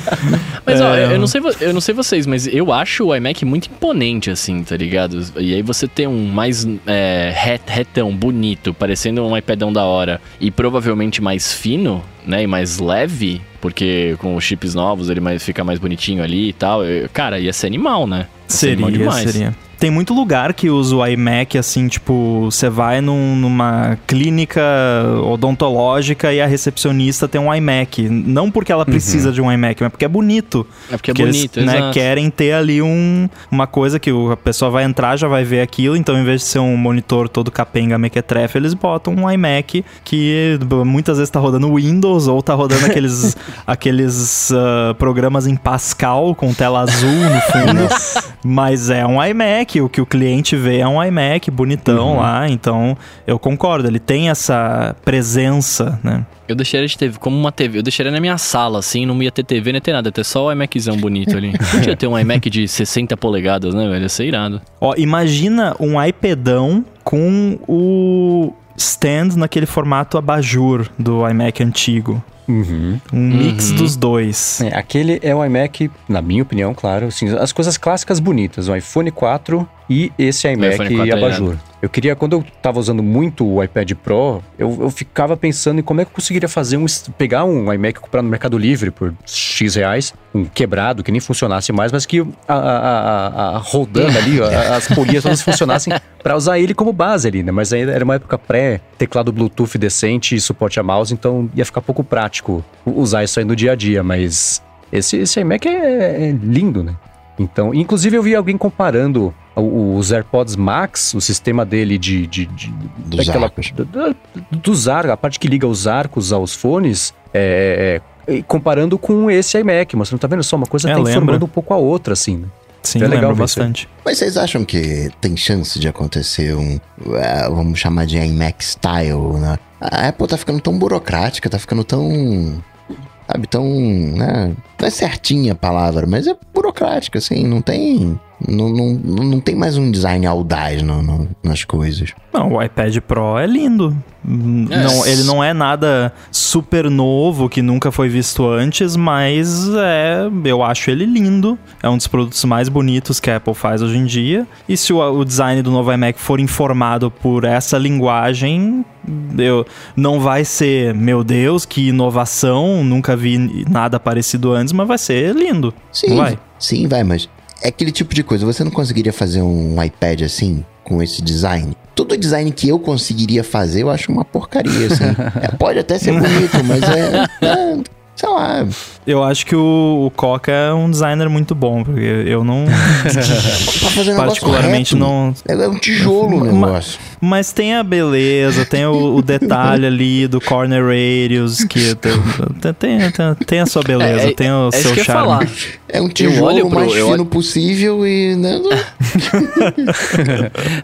C: Mas ó,
D: É.
C: eu não, sei, eu não sei vocês, mas eu acho o iMac muito imponente, assim, tá ligado? E aí você ter um mais é, ret- retão, bonito, parecendo um iPadão da hora, e provavelmente mais fino, né? E mais leve, porque com os chips novos ele mais, fica mais bonitinho ali e tal. eu- cara, ia ser animal, né? Ia ser animal
D: Seria, seria. Tem muito lugar que usa o iMac, assim, tipo, você vai num- numa clínica odontológica e a recepcionista tem um iMac. Não porque ela precisa de um iMac, mas porque é bonito.
C: É porque é
D: Porque
C: bonito,
D: eles, né, querem ter ali um, uma coisa que o- a pessoa vai entrar, já vai ver aquilo, então em vez de ser um monitor todo capenga mequetrefe, eles botam um iMac que muitas vezes tá rodando Windows ou tá rodando aqueles, (laughs) aqueles ah, programas em Pascal com tela azul no fundo. Mas é um iMac, o que o cliente vê é um iMac bonitão
A: Uhum.
D: lá, então eu concordo, ele tem essa presença, né?
C: Eu deixaria de TV como uma TV. Eu deixaria na minha sala, assim, não ia ter TV, não ia ter nada. Ia ter só o iMaczão bonito ali. (laughs) Podia ter um iMac de 60 polegadas, né, velho? Ia ser irado.
D: Ó, imagina um iPadão com o stand naquele formato abajur do iMac antigo.
A: Uhum.
D: Um mix
C: Uhum.
D: dos dois.
A: É, aquele é o iMac, na minha opinião, claro, assim, as coisas clássicas bonitas, o iPhone 4 e esse iMac
C: iPhone 4 é
A: abajur. Eu queria, quando eu tava usando muito o iPad Pro, eu, eu ficava pensando em como é que eu conseguiria fazer um, pegar um iMac e comprar no Mercado Livre por X reais, um quebrado, que nem funcionasse mais, mas que a, a, a- a rodando ali, as polias todas funcionassem (laughs) pra usar ele como base ali, né? Mas ainda era uma época pré-teclado Bluetooth decente e suporte a mouse, então ia ficar pouco prático usar isso aí no dia a dia, mas esse, esse iMac é, é lindo, né? Então, inclusive eu vi alguém comparando o- os AirPods Max, o sistema dele de... de, de
B: Dos arcos.
A: da- da- dos arcos, a parte que liga os arcos aos fones, é, é, é, comparando com esse iMac, mas você não tá vendo só? Uma coisa
D: É,
A: tá
D: lembra.
A: informando um pouco a outra, assim, né?
D: Sim,
A: É legal
D: bastante.
B: Mas vocês acham que tem chance de acontecer um, eh, vamos chamar de iMac style, né? A Apple tá ficando tão burocrática, tá ficando tão, sabe, tão, né? Não é certinha a palavra, mas é burocrática, assim, não tem, não, não, não tem mais um design audaz no, no- nas coisas.
D: Não, o iPad Pro é lindo. Hum,
C: É.
D: Não, ele não é nada super novo que nunca foi visto antes, mas é, eu acho ele lindo. É um dos produtos mais bonitos que a Apple faz hoje em dia. E se o, o design do novo iMac for informado por essa linguagem, eu, não vai ser, meu Deus, que inovação, nunca vi nada parecido antes, mas vai ser lindo.
B: Sim,
D: Vai.
B: sim, vai, mas é aquele tipo de coisa. Você não conseguiria fazer um iPad assim, com esse design? Todo design que eu conseguiria fazer, eu acho uma porcaria, assim. (laughs) É, pode até ser bonito, mas é, é, sei lá.
D: Eu acho que o, o Coca é um designer muito bom, porque eu não. (laughs)
B: Pra fazer um negócio
D: particularmente
B: reto.
D: não.
B: É um tijolo o negócio.
D: Mas tem a beleza, tem o, o detalhe ali do corner radius, que tem, tem, tem, tem a sua beleza,
C: É, é-
D: tem o
C: É
D: seu
C: que
D: charme.
B: É um tijolo
C: pro-
B: mais fino
C: olho-
B: possível e. Né, (laughs)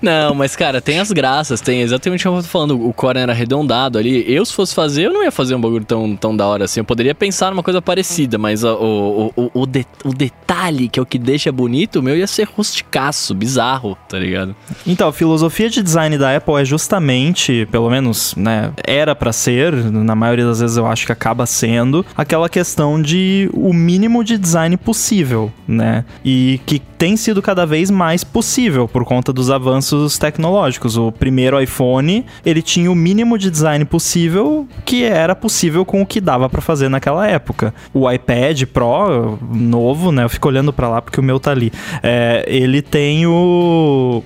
C: Não, mas cara, tem as graças, tem exatamente como eu tô falando. O core era arredondado ali. Eu, se fosse fazer, eu não ia fazer um bagulho tão, tão da hora assim. Eu poderia pensar numa coisa parecida, mas o, o, o, o, de- o detalhe, que é o que deixa bonito, meu ia ser rusticaço, bizarro, tá ligado?
D: Então, a filosofia de design da Apple é justamente, pelo menos, né, era pra ser, na maioria das vezes eu acho que acaba sendo, aquela questão de o mínimo de design possível, né? E que tem sido cada vez mais possível por conta dos avanços tecnológicos. O primeiro iPhone, ele tinha o mínimo de design possível que era possível com o que dava pra fazer naquela época. O iPad Pro novo, né? Eu fico olhando pra lá porque o meu tá ali. É, ele tem o,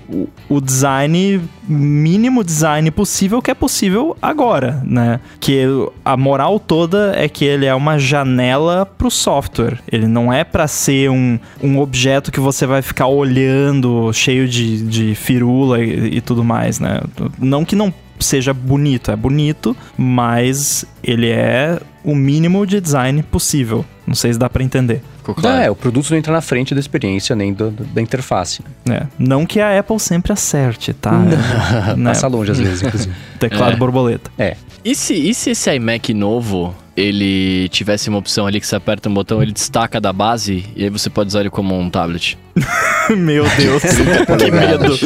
D: o- design mínimo design possível que é possível agora, né? Que a moral toda é que ele é uma janela pro software. Ele não é pra ser um, um objeto que você vai ficar olhando cheio de, de firula e, e tudo mais, né? Não que não seja bonito, é bonito, mas ele é o mínimo de design possível. Não sei se dá pra entender.
C: Ficou
A: Ah,
C: claro.
A: é, o produto não entra na frente da experiência nem do- do- da interface.
D: né? Não que a Apple sempre acerte, tá? (laughs) Né?
A: Passa longe às vezes, (laughs) inclusive.
D: Teclado
C: É.
D: borboleta.
A: É.
C: E se, e se esse iMac novo, ele tivesse uma opção ali que você aperta um botão, ele destaca da base, e aí você pode usar ele como um tablet? (laughs)
D: Meu Deus, que medo.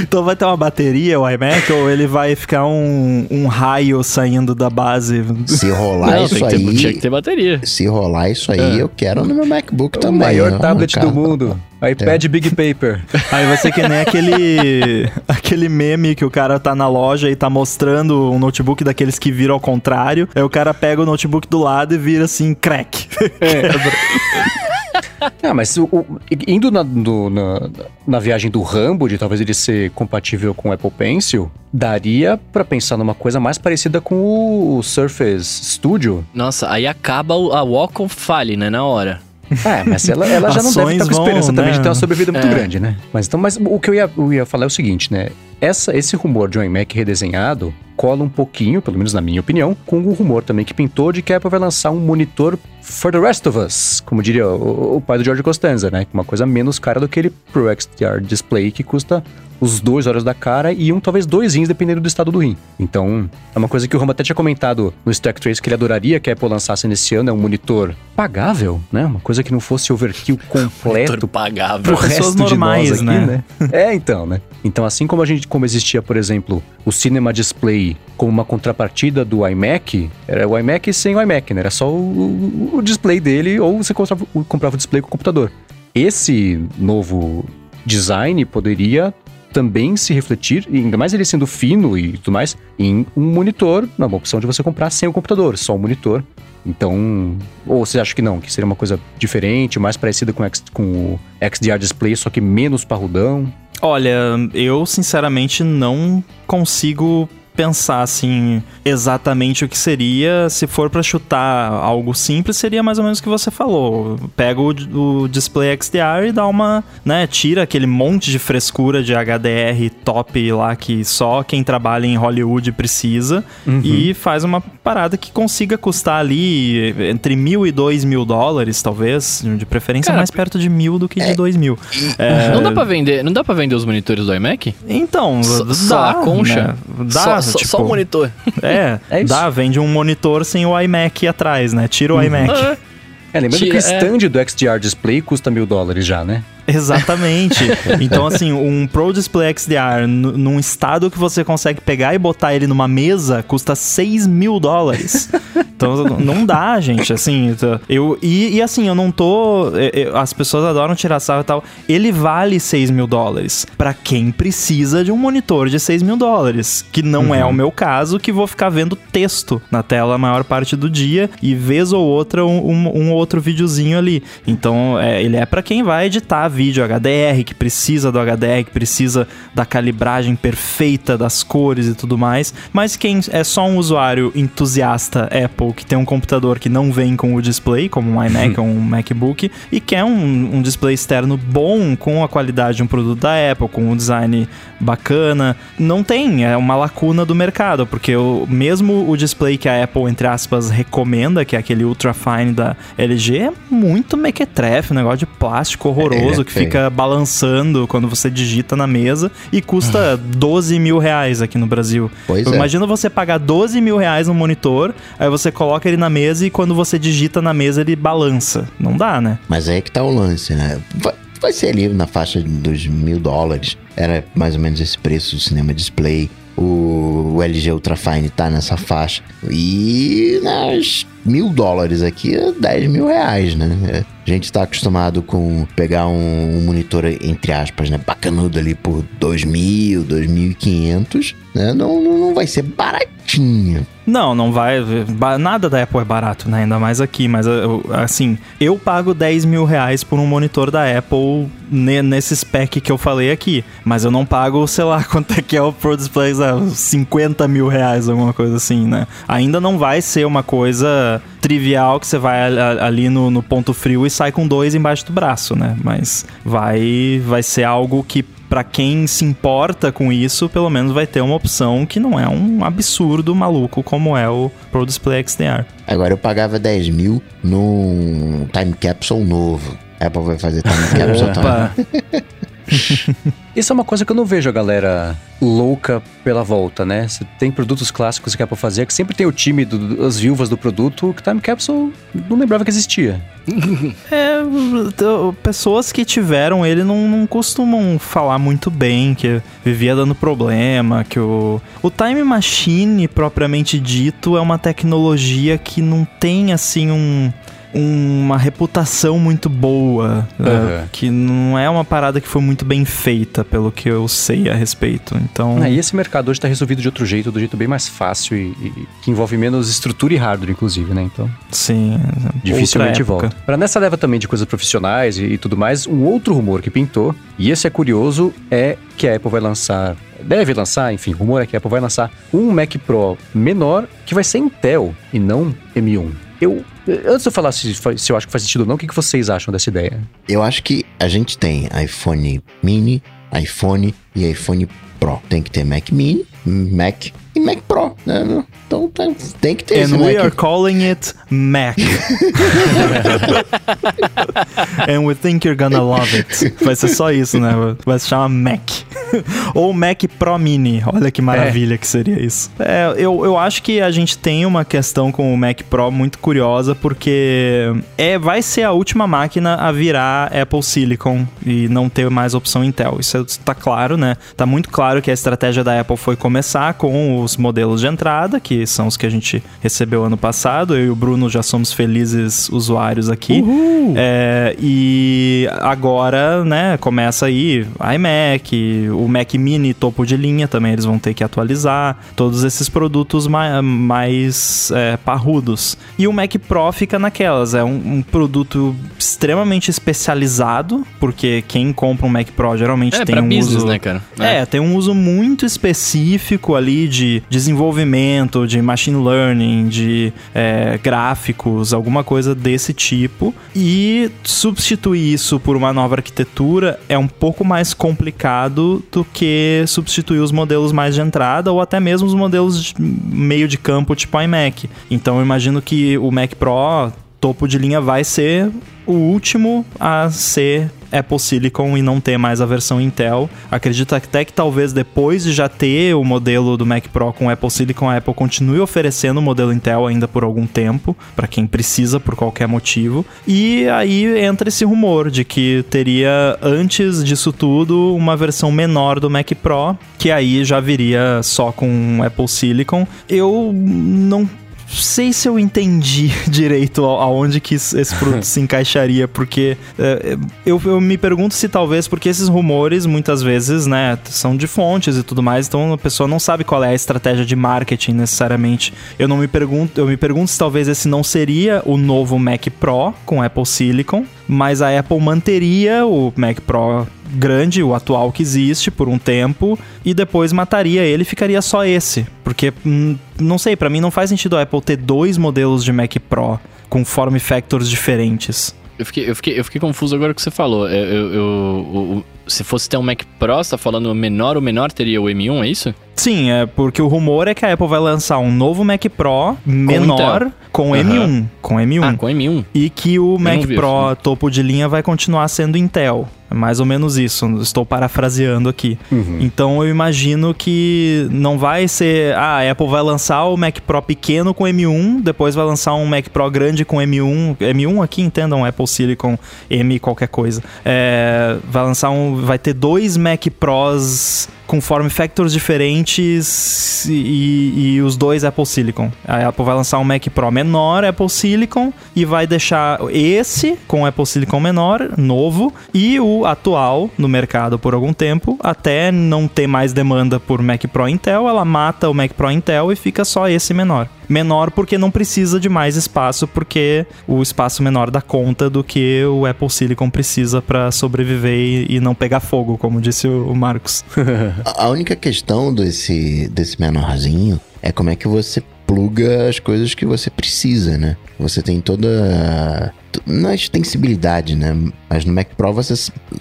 D: Então vai ter uma bateria o iMac ou ele vai ficar um, um raio saindo da base?
B: Se rolar
C: Não,
B: isso
C: tem que ter,
B: aí.
C: tinha que ter bateria.
B: Se rolar isso aí, eu quero no meu MacBook
A: O
B: também.
A: maior
B: ó,
A: tablet
B: cara.
A: do mundo. iPad Big Paper. (laughs)
D: Aí vai ser que nem aquele aquele meme que o cara tá na loja e tá mostrando um notebook daqueles que viram ao contrário. Aí o cara pega o notebook do lado e vira assim, crack. (laughs) (laughs)
A: Ah, mas o- o- indo na, no- na, na viagem do Rambo, de talvez ele ser compatível com o Apple Pencil, daria pra pensar numa coisa mais parecida com o Surface Studio.
C: Nossa, aí acaba o- a Wacom Fale, né, na hora.
A: É, mas ela, ela já não deve estar com
D: vão,
A: esperança também
D: né?
A: de ter uma sobrevida muito
C: É.
A: grande, né? Mas, então, mas o que eu ia, eu ia falar é o seguinte, né? Essa, esse rumor de um iMac redesenhado cola um pouquinho, pelo menos na minha opinião, com o rumor também que pintou de que a Apple vai lançar um monitor for the rest of us, como diria o, o pai do George Costanza, né? Uma coisa menos cara do que ele Pro XDR Display que custa os dois olhos da cara e um, talvez dois rins, dependendo do estado do rim. Então, é uma coisa que o Rama até tinha comentado no Stack Trace que ele adoraria que a Apple lançasse nesse ano, é um monitor pagável, né? Uma coisa que não fosse overkill (laughs) completo
C: Monitor pagável.
A: pro
D: Pessoas
A: resto
D: normais,
A: de nós aqui,
D: né?
A: né? É, então, né? Então, assim como a gente, como existia, por exemplo, o Cinema Display como uma contrapartida do iMac, era o iMac sem o iMac, né? Era só o, o display dele ou você comprava, comprava o display com o computador. Esse novo design poderia também se refletir, ainda mais ele sendo fino e tudo mais, em um monitor, uma opção de você comprar sem o computador, só o monitor. Então, ou você acha que não, que seria uma coisa diferente, mais parecida com, X- com o XDR Display, só que menos parrudão?
D: Olha, eu sinceramente não consigo pensar assim exatamente o que seria. Se for pra chutar algo simples, seria mais ou menos o que você falou. Pega o, o display XDR e dá uma, né, tira aquele monte de frescura de HDR top lá que só quem trabalha em Hollywood precisa e faz uma parada que consiga custar ali entre mil e dois mil dólares, talvez, de preferência
C: Cara,
D: mais perto de mil do que de dois mil. É,
C: Não dá pra vender, não dá para vender os monitores do iMac?
D: então,
C: Só-
D: dá,
C: só a concha?
D: né? Dá,
C: só, só-
D: tipo,
C: só o monitor. (laughs)
D: É,
A: É isso.
D: dá, vende um monitor sem o iMac atrás, né? Tira o iMac.
C: Ah,
A: É, lembrando
C: Tira-
A: que o stand do XDR Display custa mil dólares já, né?
D: Exatamente. (laughs) então, assim, um Pro Display XDR num estado que você consegue pegar e botar ele numa mesa custa 6 mil dólares. Então, não dá, gente. Assim, eu. E, e assim, eu não tô. e- e- As pessoas adoram tirar sarro e tal. Ele vale 6 mil dólares. Pra quem precisa de um monitor de 6 mil dólares. Que não é o meu caso, que vou ficar vendo texto na tela a maior parte do dia e vez ou outra um, um- um outro videozinho ali. Então, é, ele é pra quem vai editar vídeo HDR, que precisa do HDR, que precisa da calibragem perfeita das cores e tudo mais. Mas quem é só um usuário entusiasta Apple que tem um computador que não vem com o display, como um iMac (laughs) ou um MacBook, e quer um, um display externo bom, com a qualidade de um produto da Apple, com um design bacana, não tem, é uma lacuna do mercado, porque o, mesmo o display que a Apple, entre aspas, recomenda, que é aquele Ultra Fine da LG, é muito mequetrefe, um negócio de plástico horroroso que fica balançando quando você digita na mesa e custa 12 mil reais aqui no Brasil.
B: Pois é.
D: Imagina você pagar 12 mil reais no monitor, aí você coloca ele na mesa e quando você digita na mesa ele balança. Não dá, né?
B: Mas aí que tá o lance, né? Vai, vai ser ali na faixa dos mil dólares. Era mais ou menos esse preço do cinema display. O, o LG Ultrafine tá nessa faixa. E nas mil dólares aqui é 10 mil reais, né? É, A gente tá acostumado com pegar um, um monitor, entre aspas, né? Bacanudo ali por 2 mil, 2.500, né? Não, não, vai ser baratinho.
D: Não, não vai. Nada da Apple é barato, né? Ainda mais aqui. Mas assim, eu pago 10 mil reais por um monitor da Apple ne- nesse spec que eu falei aqui. Mas eu não pago, sei lá, (laughs) quanto é que é o Pro Display, sabe? 50 mil reais, alguma coisa assim, né? Ainda não vai ser uma coisa trivial que você vai ali no, no ponto frio e sai com dois embaixo do braço, né? Mas vai, vai ser algo que Pra quem se importa com isso, pelo menos vai ter uma opção que não é um absurdo maluco como é o Pro Display XDR.
B: Agora eu pagava 10 mil num time capsule novo. Apple vai fazer time (laughs) capsule também. (laughs)
A: Isso é uma coisa que eu não vejo a galera louca pela volta, né? Você tem produtos clássicos que a Apple fazia, que sempre tem o time do- das viúvas do produto, que Time Capsule não lembrava que existia. (laughs)
D: É, pessoas que tiveram ele não, não costumam falar muito bem, que vivia dando problema, que o... O Time Machine, propriamente dito, é uma tecnologia que não tem, assim, um... Uma reputação muito boa, né?
A: Aham.
D: que não é uma parada que foi muito bem feita, pelo que eu sei a respeito. Então,
A: Ah, e esse mercado hoje está resolvido de outro jeito, do jeito bem mais fácil e, e que envolve menos estrutura e hardware, inclusive, né? Então,
D: sim,
A: dificilmente volta. Para nessa leva também de coisas profissionais e, e tudo mais, um outro rumor que pintou, e esse é curioso, é que a Apple vai lançar, deve lançar, enfim, rumor é que a Apple vai lançar um Mac Pro menor que vai ser Intel e não M1. Eu, antes de eu falar se, se eu acho que faz sentido ou não, o que, que vocês acham dessa ideia?
B: Eu acho que a gente tem iPhone mini, iPhone e iPhone Pro. Tem que ter Mac Mini, Mac e Mac Pro, né? Então tem, tem que ter esse
D: And we
B: Mac.
D: are calling it Mac. (laughs) And we think you're gonna love it. Vai ser só isso, né? Vai se chamar Mac. (laughs) Ou Mac Pro Mini. Olha que maravilha que seria isso. É, eu, eu acho que a gente tem uma questão com o Mac Pro muito curiosa, porque é, vai ser a última máquina a virar Apple Silicon e não ter mais opção Intel. Isso tá claro, né? Tá muito claro que a estratégia da Apple foi começar com os modelos de entrada, que são os que a gente recebeu ano passado. Eu e o Bruno já somos felizes usuários aqui. É, e agora, né, começa aí iMac, o Mac Mini topo de linha também eles vão ter que atualizar. Todos esses produtos ma mais é, parrudos. E o Mac Pro fica naquelas, é um, um produto extremamente especializado, porque quem compra um Mac Pro geralmente
C: É,
D: tem um
C: business,
D: uso...
C: né, cara?
D: É, tem um uso muito específico ali de desenvolvimento, de machine learning, de é, gráficos, alguma coisa desse tipo. E substituir isso por uma nova arquitetura é um pouco mais complicado do que substituir os modelos mais de entrada ou até mesmo os modelos de meio de campo, tipo iMac. Então eu imagino que o Mac Pro topo de linha vai ser o último a ser Apple Silicon e não ter mais a versão Intel. Acredito até que talvez depois de já ter o modelo do Mac Pro com Apple Silicon, a Apple continue oferecendo o modelo Intel ainda por algum tempo, para quem precisa por qualquer motivo. E aí entra esse rumor de que teria antes disso tudo uma versão menor do Mac Pro, que aí já viria só com Apple Silicon. Eu não sei se eu entendi (laughs) direito aonde que esse esse produto (laughs) se encaixaria, porque é, eu, eu me pergunto se talvez, porque esses rumores muitas vezes, né, são de fontes e tudo mais, então a pessoa não sabe qual é a estratégia de marketing necessariamente. Eu não me pergunto, eu me pergunto se talvez esse não seria o novo Mac Pro com Apple Silicon, mas a Apple manteria o Mac Pro grande, o atual que existe, por um tempo, e depois mataria ele e ficaria só esse. Porque, hum, não sei, pra mim não faz sentido a Apple ter dois modelos de Mac Pro com form factors diferentes.
C: Eu fiquei, eu, fiquei, eu fiquei confuso agora com o que você falou. Eu, eu- eu- o- se fosse ter um Mac Pro, você tá falando menor, o menor teria o M1, é isso?
D: Sim, é porque o rumor é que a Apple vai lançar um novo Mac Pro menor com M1, com M1.
C: Ah, com M1.
D: E que o Mac Pro
C: isso.
D: topo de linha vai continuar sendo Intel. É mais ou menos isso. Estou parafraseando aqui. Então eu imagino que não vai ser. Ah, a Apple vai lançar o Mac Pro pequeno com M1, depois vai lançar um Mac Pro grande com M1. M1 aqui, entendam, Apple Silicon M qualquer coisa. É, vai lançar um. Vai ter dois Mac Pros com form factors diferentes e, e os dois Apple Silicon. A Apple vai lançar um Mac Pro menor, Apple Silicon, e vai deixar esse com Apple Silicon menor, novo, e o atual no mercado por algum tempo, até não ter mais demanda por Mac Pro Intel, ela mata o Mac Pro Intel e fica só esse menor. Menor porque não precisa de mais espaço, porque o espaço menor dá conta do que o Apple Silicon precisa para sobreviver e, e não pegar fogo, como disse o o Marcos. (laughs)
B: A única questão desse, desse menorzinho é como é que você pluga as coisas que você precisa, né? Você tem toda. Não é extensibilidade, né? Mas no Mac Pro você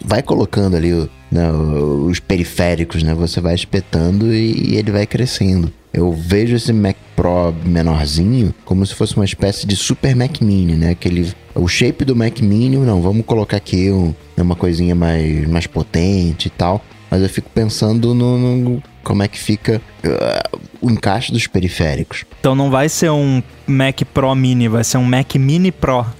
B: vai colocando ali né, os periféricos, né? Você vai espetando e, e ele vai crescendo. Eu vejo esse Mac Pro menorzinho como se fosse uma espécie de Super Mac Mini, né? Aquele, o shape do Mac Mini, não, vamos colocar aqui um- uma coisinha mais, mais potente e tal. Mas eu fico pensando no, no- como é que fica uh, o encaixe dos periféricos.
D: Então não vai ser um Mac Pro Mini, vai ser um Mac Mini Pro. (laughs)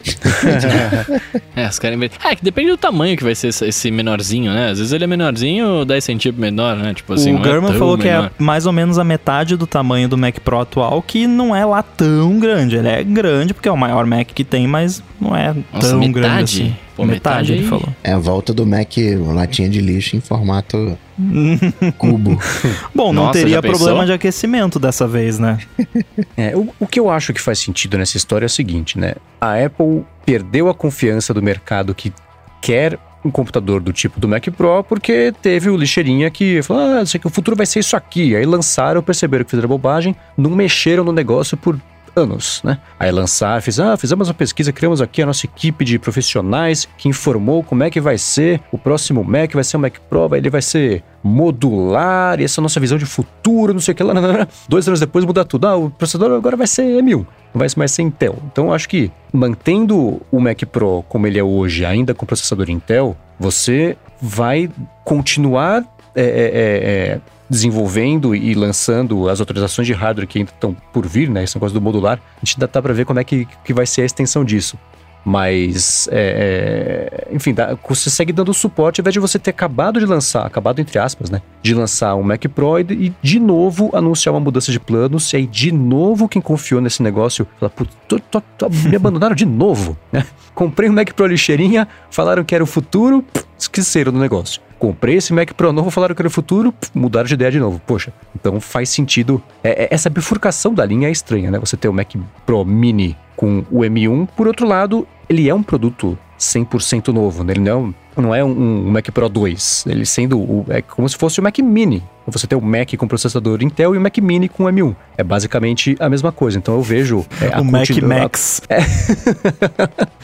C: É, os caras inventam. É, que depende do tamanho que vai ser esse- menorzinho, né? Às vezes ele é menorzinho, 10 centímetros menor, né? Tipo assim,
D: o
C: é
D: Gurman
C: tão
D: falou que
C: menor.
D: é mais ou menos a metade do tamanho do Mac Pro atual, que não é lá tão grande. Ele é grande porque é o maior Mac que tem, mas não é
C: Nossa,
D: tão
C: metade?
D: grande assim.
C: Pô, metade
D: ele
C: aí.
D: falou.
B: É a volta do Mac latinha de lixo em formato (laughs) cubo.
D: Bom, não
C: Nossa,
D: teria? Problema de aquecimento dessa vez, né? (laughs)
A: É, o, o que eu acho que faz sentido nessa história é o seguinte, né? A Apple perdeu a confiança do mercado que quer um computador do tipo do Mac Pro porque teve o lixeirinha que falou, ah, sei que o futuro vai ser isso aqui. Aí lançaram, perceberam que fizeram bobagem, não mexeram no negócio por anos, né? Aí lançar, fiz, ah, fizemos uma pesquisa, criamos aqui a nossa equipe de profissionais que informou como é que vai ser o próximo Mac, vai ser o Mac Pro, ele vai ser modular, e essa é a nossa visão de futuro, não sei o que lá. (laughs) Dois anos depois muda tudo. Ah, o processador agora vai ser M1, não vai mais ser Intel. Então acho que mantendo o Mac Pro como ele é hoje, ainda com processador Intel, você vai continuar é, é, é, é desenvolvendo e lançando as atualizações de hardware que ainda estão por vir, né? Esse negócio do modular, a gente ainda tá para ver como é que, que vai ser a extensão disso. Mas, é, é, enfim, dá, você segue dando suporte ao invés de você ter acabado de lançar, acabado entre aspas, né? De lançar um Mac Pro e, e de novo anunciar uma mudança de planos. E aí, de novo, quem confiou nesse negócio fala, putz, me abandonaram de novo, né? (laughs) Comprei um Mac Pro lixeirinha, falaram que era o futuro, pff, esqueceram do negócio. Comprei esse Mac Pro novo, falaram que era o futuro, mudaram de ideia de novo. Poxa, então faz sentido. É, é, essa bifurcação da linha é estranha, né? Você ter o Mac Pro Mini com o M1. Por outro lado, ele é um produto 100% novo, né? Ele não, não é um, um, Mac Pro 2. Ele sendo o, é como se fosse o Mac Mini. Você tem o Mac com processador Intel e o Mac Mini com M1. É basicamente a mesma coisa. Então eu vejo
D: é, o Mac Max.
A: A, é.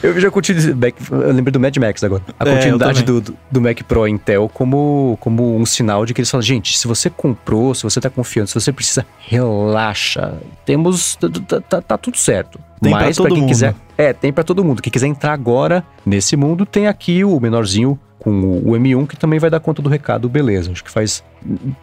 A: (laughs) eu vejo a continuidade. Eu lembro do Mad Max agora. A é, continuidade do, do Mac Pro Intel como, como um sinal de que eles falam: gente, se você comprou, se você está confiando, se você precisa, relaxa. Temos. Tá, tá, tá tudo certo.
D: Tem Mas para quem mundo.
A: quiser. É, tem para todo mundo. Quem quiser entrar agora nesse mundo, tem aqui o menorzinho com o M1 que também vai dar conta do recado, beleza. Acho que faz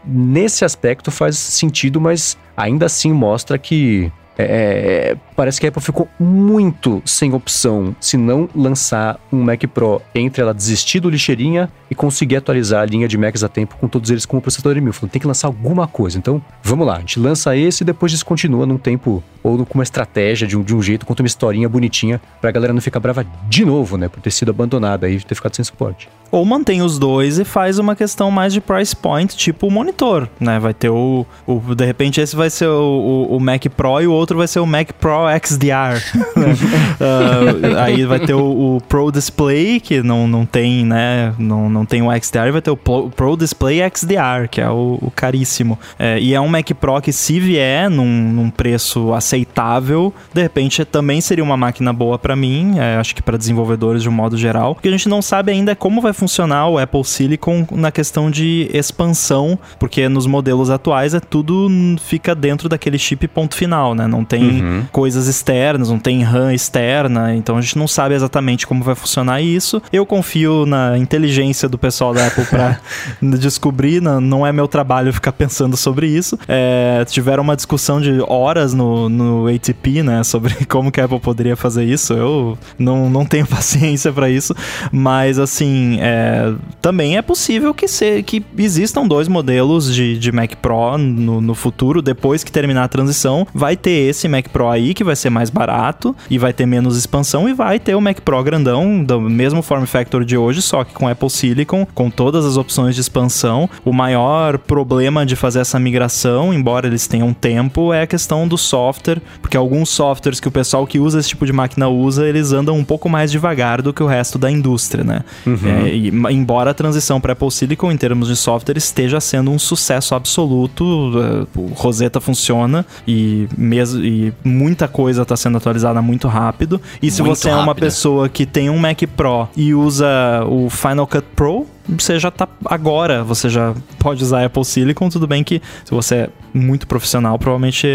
A: nesse aspecto faz sentido, mas ainda assim mostra que é, é, parece que a Apple ficou muito sem opção se não lançar um Mac Pro entre ela desistir do lixeirinha e conseguir atualizar a linha de Macs a tempo com todos eles com o processador M1000. Falou, tem que lançar alguma coisa. Então, vamos lá, a gente lança esse e depois descontinua num tempo ou com uma estratégia de um, de um jeito, conta uma historinha bonitinha pra galera não ficar brava de novo, né, por ter sido abandonada e ter ficado sem suporte.
D: Ou mantém os dois e faz uma questão mais de price point, tipo o monitor, né? Vai ter o. o de repente, esse vai ser o, o, o, Mac Pro e o outro vai ser o Mac Pro XDR. (laughs) Né? uh, aí vai ter o, o, Pro Display, que não, não tem, né? Não, não tem o XDR, vai ter o Pro Display XDR, que é o, o caríssimo. É, e é um Mac Pro que, se vier num, num preço aceitável, de repente também seria uma máquina boa para mim, é, acho que para desenvolvedores de um modo geral. O que a gente não sabe ainda é como vai funcionar o Apple Silicon na questão de expansão, porque nos modelos atuais é tudo fica dentro daquele chip ponto final, né? Não tem uhum. coisas externas, não tem RAM externa, então a gente não sabe exatamente como vai funcionar isso. Eu confio na inteligência do pessoal da Apple para (laughs) descobrir, não, não é meu trabalho ficar pensando sobre isso. É, tiveram uma discussão de horas no, no ATP, né, sobre (laughs) como que a Apple poderia fazer isso. Eu não, não tenho (laughs) paciência para isso, mas assim, é, também é possível que, se, que existam dois modelos de, de Mac Pro no, no futuro, depois que terminar a transição. Vai ter esse Mac Pro aí, que vai ser mais barato e vai ter menos expansão, e vai ter o Mac Pro grandão, do mesmo form factor de hoje, só que com Apple Silicon, com todas as opções de expansão. O maior problema de fazer essa migração, embora eles tenham tempo, é a questão do software, porque alguns softwares que o pessoal que usa esse tipo de máquina usa, eles andam um pouco mais devagar do que o resto da indústria, né? Uhum. É, embora a transição para Apple Silicon em termos de software esteja sendo um sucesso absoluto, é, o Rosetta funciona e, mesmo, e muita coisa está sendo atualizada muito rápido. E se muito você rápido. é uma pessoa que tem um Mac Pro e usa o Final Cut Pro, você já tá agora, você já pode usar Apple Silicon, tudo bem que se você é muito profissional, provavelmente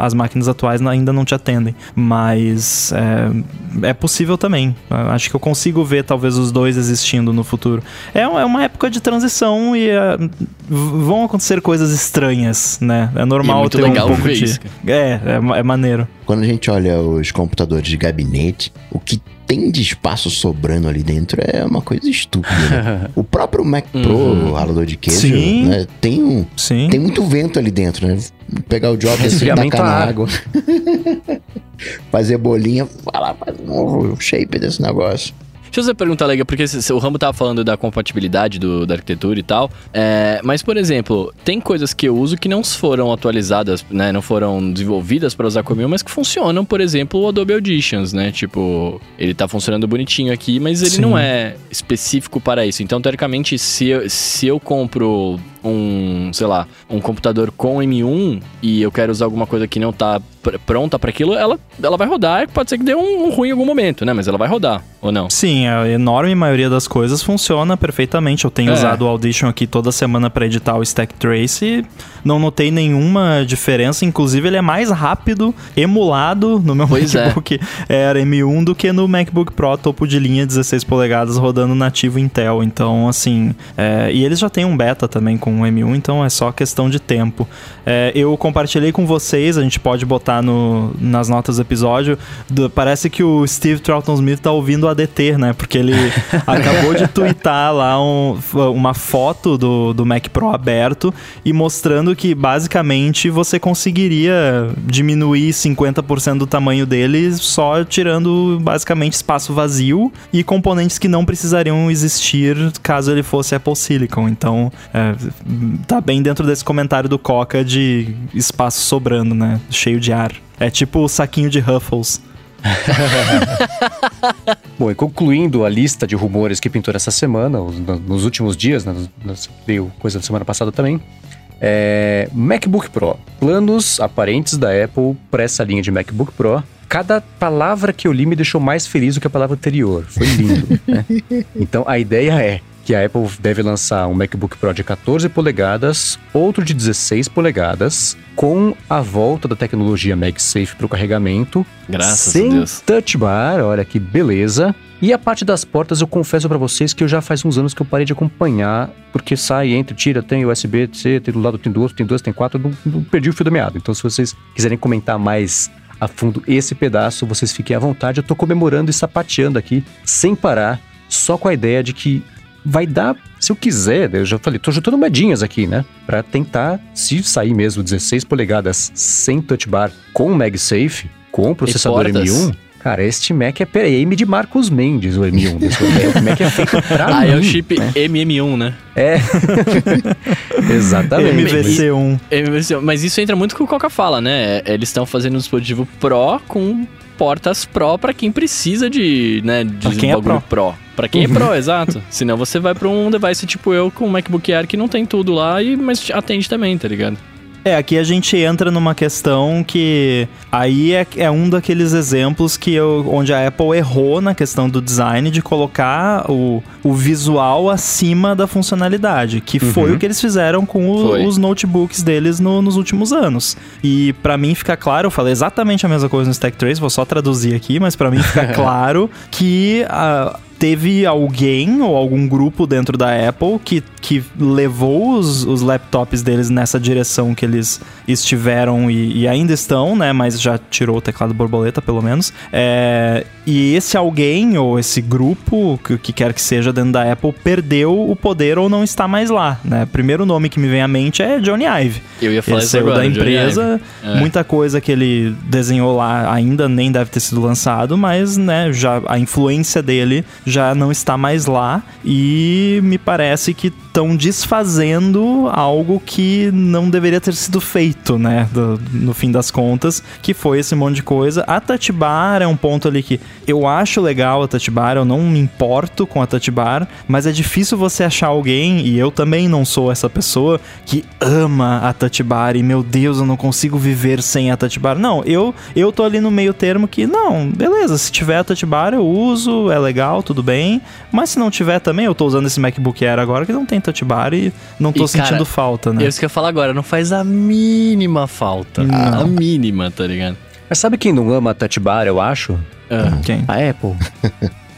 D: as máquinas atuais ainda não te atendem, mas é, é possível também. Acho que eu consigo ver talvez os dois existindo no futuro. É, é uma época de transição e é, vão acontecer coisas estranhas, né? É normal
C: é
D: ter
C: um
D: pouco
C: de...
D: Isso, é, é, é maneiro.
B: Quando a gente olha os computadores de gabinete, o que tem de espaço sobrando ali dentro é uma coisa estúpida. Né? (laughs) o próprio Mac Pro, uhum. ralador de queijo, né, tem, um, Sim. tem muito vento ali dentro, né? Pegar o job (laughs) assim, tacar na água. (laughs) fazer bolinha, falar, faz um novo shape desse negócio.
C: Deixa eu fazer pergunta legal, porque o Rambo tava falando da compatibilidade do, da arquitetura e tal. É, mas, por exemplo, tem coisas que eu uso que não foram atualizadas, né? Não foram desenvolvidas para usar comigo, mas que funcionam, por exemplo, o Adobe Auditions, né? Tipo, ele tá funcionando bonitinho aqui, mas ele Sim. não é específico para isso. Então, teoricamente, se eu, se eu compro um, sei lá, um computador com M1 e eu quero usar alguma coisa que não tá pr pronta para aquilo, ela, ela vai rodar. Pode ser que dê um, um, ruim em algum momento, né? Mas ela vai rodar, ou não?
D: Sim, a enorme maioria das coisas funciona perfeitamente. Eu tenho é. usado o Audition aqui toda semana para editar o Stack Trace e não notei nenhuma diferença. Inclusive, ele é mais rápido, emulado no meu pois é. MacBook é. Air M1 do que no MacBook Pro topo de linha 16 polegadas rodando nativo Intel. Então, assim, é... e eles já têm um beta também com o M1, então é só questão de tempo. É, eu compartilhei com vocês, a gente pode botar no, nas notas do episódio. Do, parece que o Steve Troughton Smith tá ouvindo o ADT, né? Porque ele (laughs) acabou de twittar lá um, uma foto do, do Mac Pro aberto e mostrando que basicamente você conseguiria diminuir 50% do tamanho dele só tirando basicamente espaço vazio e componentes que não precisariam existir caso ele fosse Apple Silicon. Então, é, tá bem dentro desse comentário do Coca de espaço sobrando, né? Cheio de ar. É tipo o saquinho de Ruffles. (laughs)
A: Bom, e concluindo a lista de rumores que pintou essa semana, nos últimos dias, né, veio coisa da semana passada também, é, MacBook Pro. Planos aparentes da Apple para essa linha de MacBook Pro. Cada palavra que eu li me deixou mais feliz do que a palavra anterior. Foi lindo. (laughs) né? Então a ideia é que a Apple deve lançar um MacBook Pro de 14 polegadas, outro de 16 polegadas, com a volta da tecnologia MagSafe para o carregamento.
C: Graças
A: sem
C: a Deus.
A: touch bar, olha que beleza. E a parte das portas, eu confesso para vocês que eu já faz uns anos que eu parei de acompanhar, porque sai, entra, tira, tem USB-C, tem do lado tem duas, tem duas, tem quatro, não, não perdi o fio da meada. Então, se vocês quiserem comentar mais a fundo esse pedaço, vocês fiquem à vontade. Eu tô comemorando e sapateando aqui, sem parar, só com a ideia de que vai dar, se eu quiser, eu já falei, tô juntando moedinhas aqui, né? Pra tentar, se sair mesmo 16 polegadas sem touch bar com MagSafe, com processador M1, Cara, este Mac é PM de Marcos Mendes, o M1. o Mac é feito pra
C: Ah, mim, é o chip né? MM1, né?
A: É. (laughs) Exatamente.
D: MVC1.
C: MVC1. Mas isso entra muito com o que o Coca fala, né? Eles estão fazendo um dispositivo Pro com portas Pro para quem precisa de, né, de
D: pra quem é Pro.
C: Pro. Pra quem é Pro, exato. (laughs) Senão você vai pra um device tipo eu com um MacBook Air que não tem tudo lá, e, mas atende também, tá ligado?
D: É, aqui a gente entra numa questão que aí é, é um daqueles exemplos que eu, onde a Apple errou na questão do design de colocar o, o visual acima da funcionalidade, que uhum. foi o que eles fizeram com o, os notebooks deles no, nos últimos anos. E para mim fica claro, eu falei exatamente a mesma coisa no Stack Trace, vou só traduzir aqui, mas para mim fica (laughs) claro que a, teve alguém ou algum grupo dentro da Apple que, que levou os, os laptops deles nessa direção que eles estiveram e, e, ainda estão, né? Mas já tirou o teclado borboleta, pelo menos. É, e esse alguém ou esse grupo, que, que quer que seja dentro da Apple, perdeu o poder ou não está mais lá, né? Primeiro nome que me vem à mente é Johnny Ive.
C: Eu ia falar
D: ele saiu
C: agora,
D: da empresa, é. muita coisa que ele desenhou lá ainda nem deve ter sido lançado, mas, né, já a influência dele já não está mais lá e me parece que estão desfazendo algo que não deveria ter sido feito, né? Do, no fim das contas, que foi esse monte de coisa. A Touch Bar é um ponto ali que eu acho legal a Touch Bar, eu não me importo com a Touch Bar, mas é difícil você achar alguém, e eu também não sou essa pessoa, que ama a Touch Bar e meu Deus, eu não consigo viver sem a Touch Bar. Não, eu, eu tô ali no meio termo que, não, beleza, se tiver a Touch Bar eu uso, é legal, tudo bem, mas se não tiver também, eu tô usando esse MacBook Air agora que não tem touch bar e não tô e, sentindo cara, falta, né?
C: É isso que eu falar agora, não faz a mínima falta. Não. A mínima, tá ligado?
A: Mas sabe quem não ama a touch bar, eu acho?
D: Ah. Quem?
A: A Apple.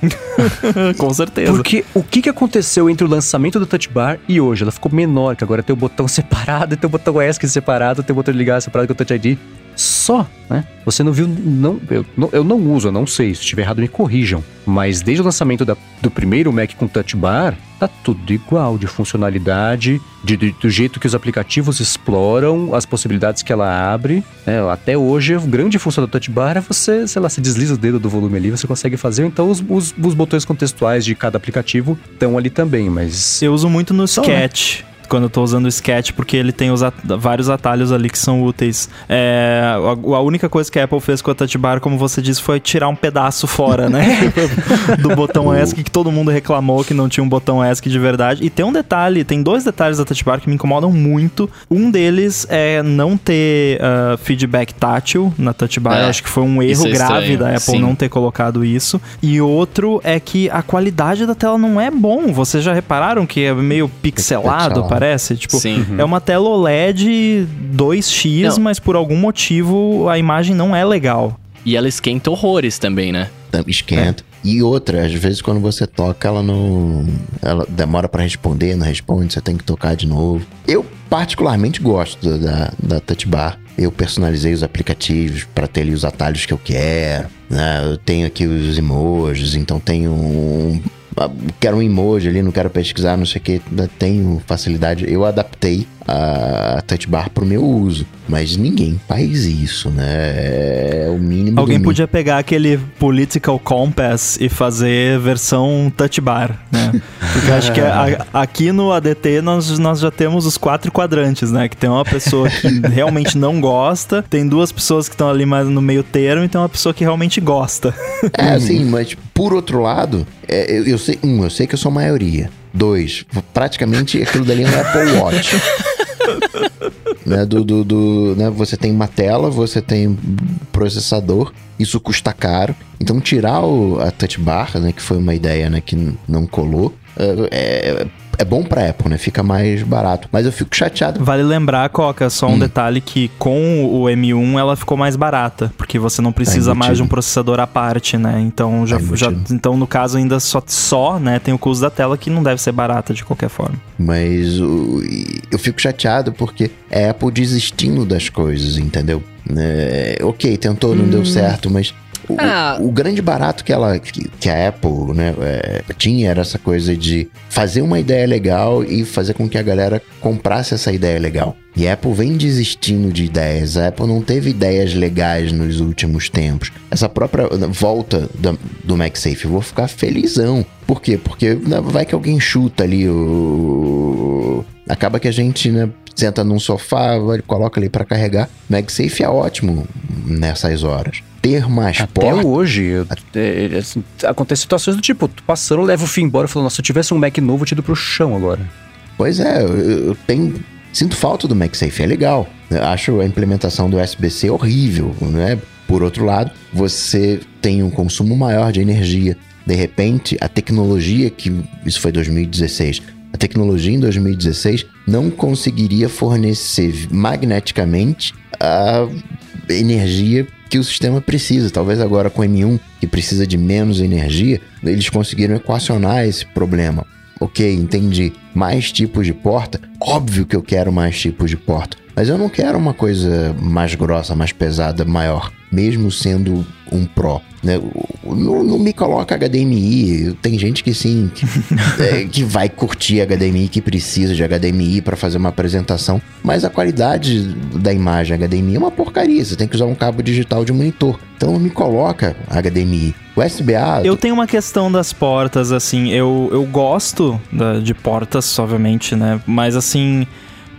A: (laughs)
D: Com certeza.
A: Porque o que, que aconteceu entre o lançamento do Touch Bar e hoje? Ela ficou menor, que agora tem o botão separado, (laughs) tem o botão ESC separado, tem o botão de ligar separado com o Touch ID. Só, né? Você não viu, não eu, não, eu não uso, eu não sei, se estiver errado me corrijam. Mas desde o lançamento da, do primeiro Mac com Touch Bar, tá tudo igual de funcionalidade, de, de, do jeito que os aplicativos exploram, as possibilidades que ela abre. Né? Até hoje, a grande função do Touch Bar é você, sei lá, se desliza o dedo do volume ali, você consegue fazer. Então os, os, os botões contextuais de cada aplicativo estão ali também, mas...
D: Eu uso muito no né? Sketch. Né? Quando eu tô usando o Sketch, porque ele tem os at vários atalhos ali que são úteis. É, a, a, única coisa que a Apple fez com a Touch Bar, como você disse, foi tirar um pedaço fora, né? (laughs) do botão ESC, que todo mundo reclamou que não tinha um botão ESC de verdade. E tem um detalhe, tem dois detalhes da Touch Bar que me incomodam muito. Um deles é não ter uh, feedback tátil na Touch Bar. É, acho que foi um erro é grave da Apple Sim. não ter colocado isso. E outro é que a qualidade da tela não é bom. Vocês já repararam que é meio pixelado, parece? Tipo, Sim. é uma tela OLED 2x, não. mas por algum motivo a imagem não é legal.
C: E ela esquenta horrores também, né?
B: Esquenta. É. E outra, às vezes quando você toca, ela não. Ela demora para responder, não responde, você tem que tocar de novo. Eu particularmente gosto da, da Touch Bar. Eu personalizei os aplicativos para ter ali os atalhos que eu quero. Né? Eu tenho aqui os emojis, então tenho um, quero um emoji ali, não quero pesquisar, não sei o que, tenho facilidade. Eu adaptei a touch bar pro meu uso. Mas ninguém faz isso, né? É o mínimo.
D: Alguém podia pegar aquele Political Compass e fazer versão touch bar, né? (laughs) Porque acho que a, aqui no ADT nós, nós já temos os quatro quadrantes, né? Que tem uma pessoa que (laughs) realmente não gosta, tem duas pessoas que estão ali mais no meio termo e tem uma pessoa que realmente gosta.
B: É, (laughs) sim, mas por outro lado, é, eu, eu sei, um, eu sei que eu sou maioria. Dois, praticamente aquilo dali é um Apple Watch. Né, do, do, do, né, você tem uma tela, você tem processador, isso custa caro. Então tirar o, a touch bar, né, que foi uma ideia né, que não colou, é, é bom pra Apple, né? Fica mais barato. Mas eu fico chateado.
D: Vale lembrar, Coca, só um hum. detalhe que com o M1 ela ficou mais barata, porque você não precisa tá mais de um processador à parte, né? Então já, tá já então no caso ainda só só, né, tem o custo da tela que não deve ser barata de qualquer forma.
B: Mas o, eu fico chateado porque é Apple desistindo das coisas, entendeu? É, ok, tentou, não hum. deu certo, mas o, ah. o, o, grande barato que ela que, que a Apple né, é, tinha era essa coisa de fazer uma ideia legal e fazer com que a galera comprasse essa ideia legal. E a Apple vem desistindo de ideias. A Apple não teve ideias legais nos últimos tempos. Essa própria volta do, do MagSafe, eu vou ficar felizão. Por quê? Porque né, vai que alguém chuta ali o. Acaba que a gente né, senta num sofá, coloca ali para carregar. MagSafe é ótimo nessas horas ter mais
A: Até porta. hoje, é, é, assim, acontece situações do tipo, tu passando, leva o fim embora e falando, nossa, se eu tivesse um Mac novo, eu ido pro chão agora.
B: Pois é, eu, eu tenho. Sinto falta do MagSafe, é legal. Eu acho a implementação do USB-C horrível, né? Por outro lado, você tem um consumo maior de energia. De repente, a tecnologia que. Isso foi 2016. A tecnologia em 2016 não conseguiria fornecer magneticamente a energia que o sistema precisa. Talvez agora com o M1, que precisa de menos energia, eles conseguiram equacionar esse problema. Ok, entendi. Mais tipos de porta? Óbvio que eu quero mais tipos de porta. Mas eu não quero uma coisa mais grossa, mais pesada, maior. Mesmo sendo um Pro. Né? Não, não, me coloca HDMI. Tem gente que sim, que, (laughs) é, que vai curtir HDMI, que precisa de HDMI para fazer uma apresentação. Mas a qualidade da imagem HDMI é uma porcaria. Você tem que usar um cabo digital de monitor. Então não me coloca HDMI. USB-A.
D: Eu tenho uma questão das portas, assim. Eu, eu gosto da, de portas, obviamente, né? Mas assim.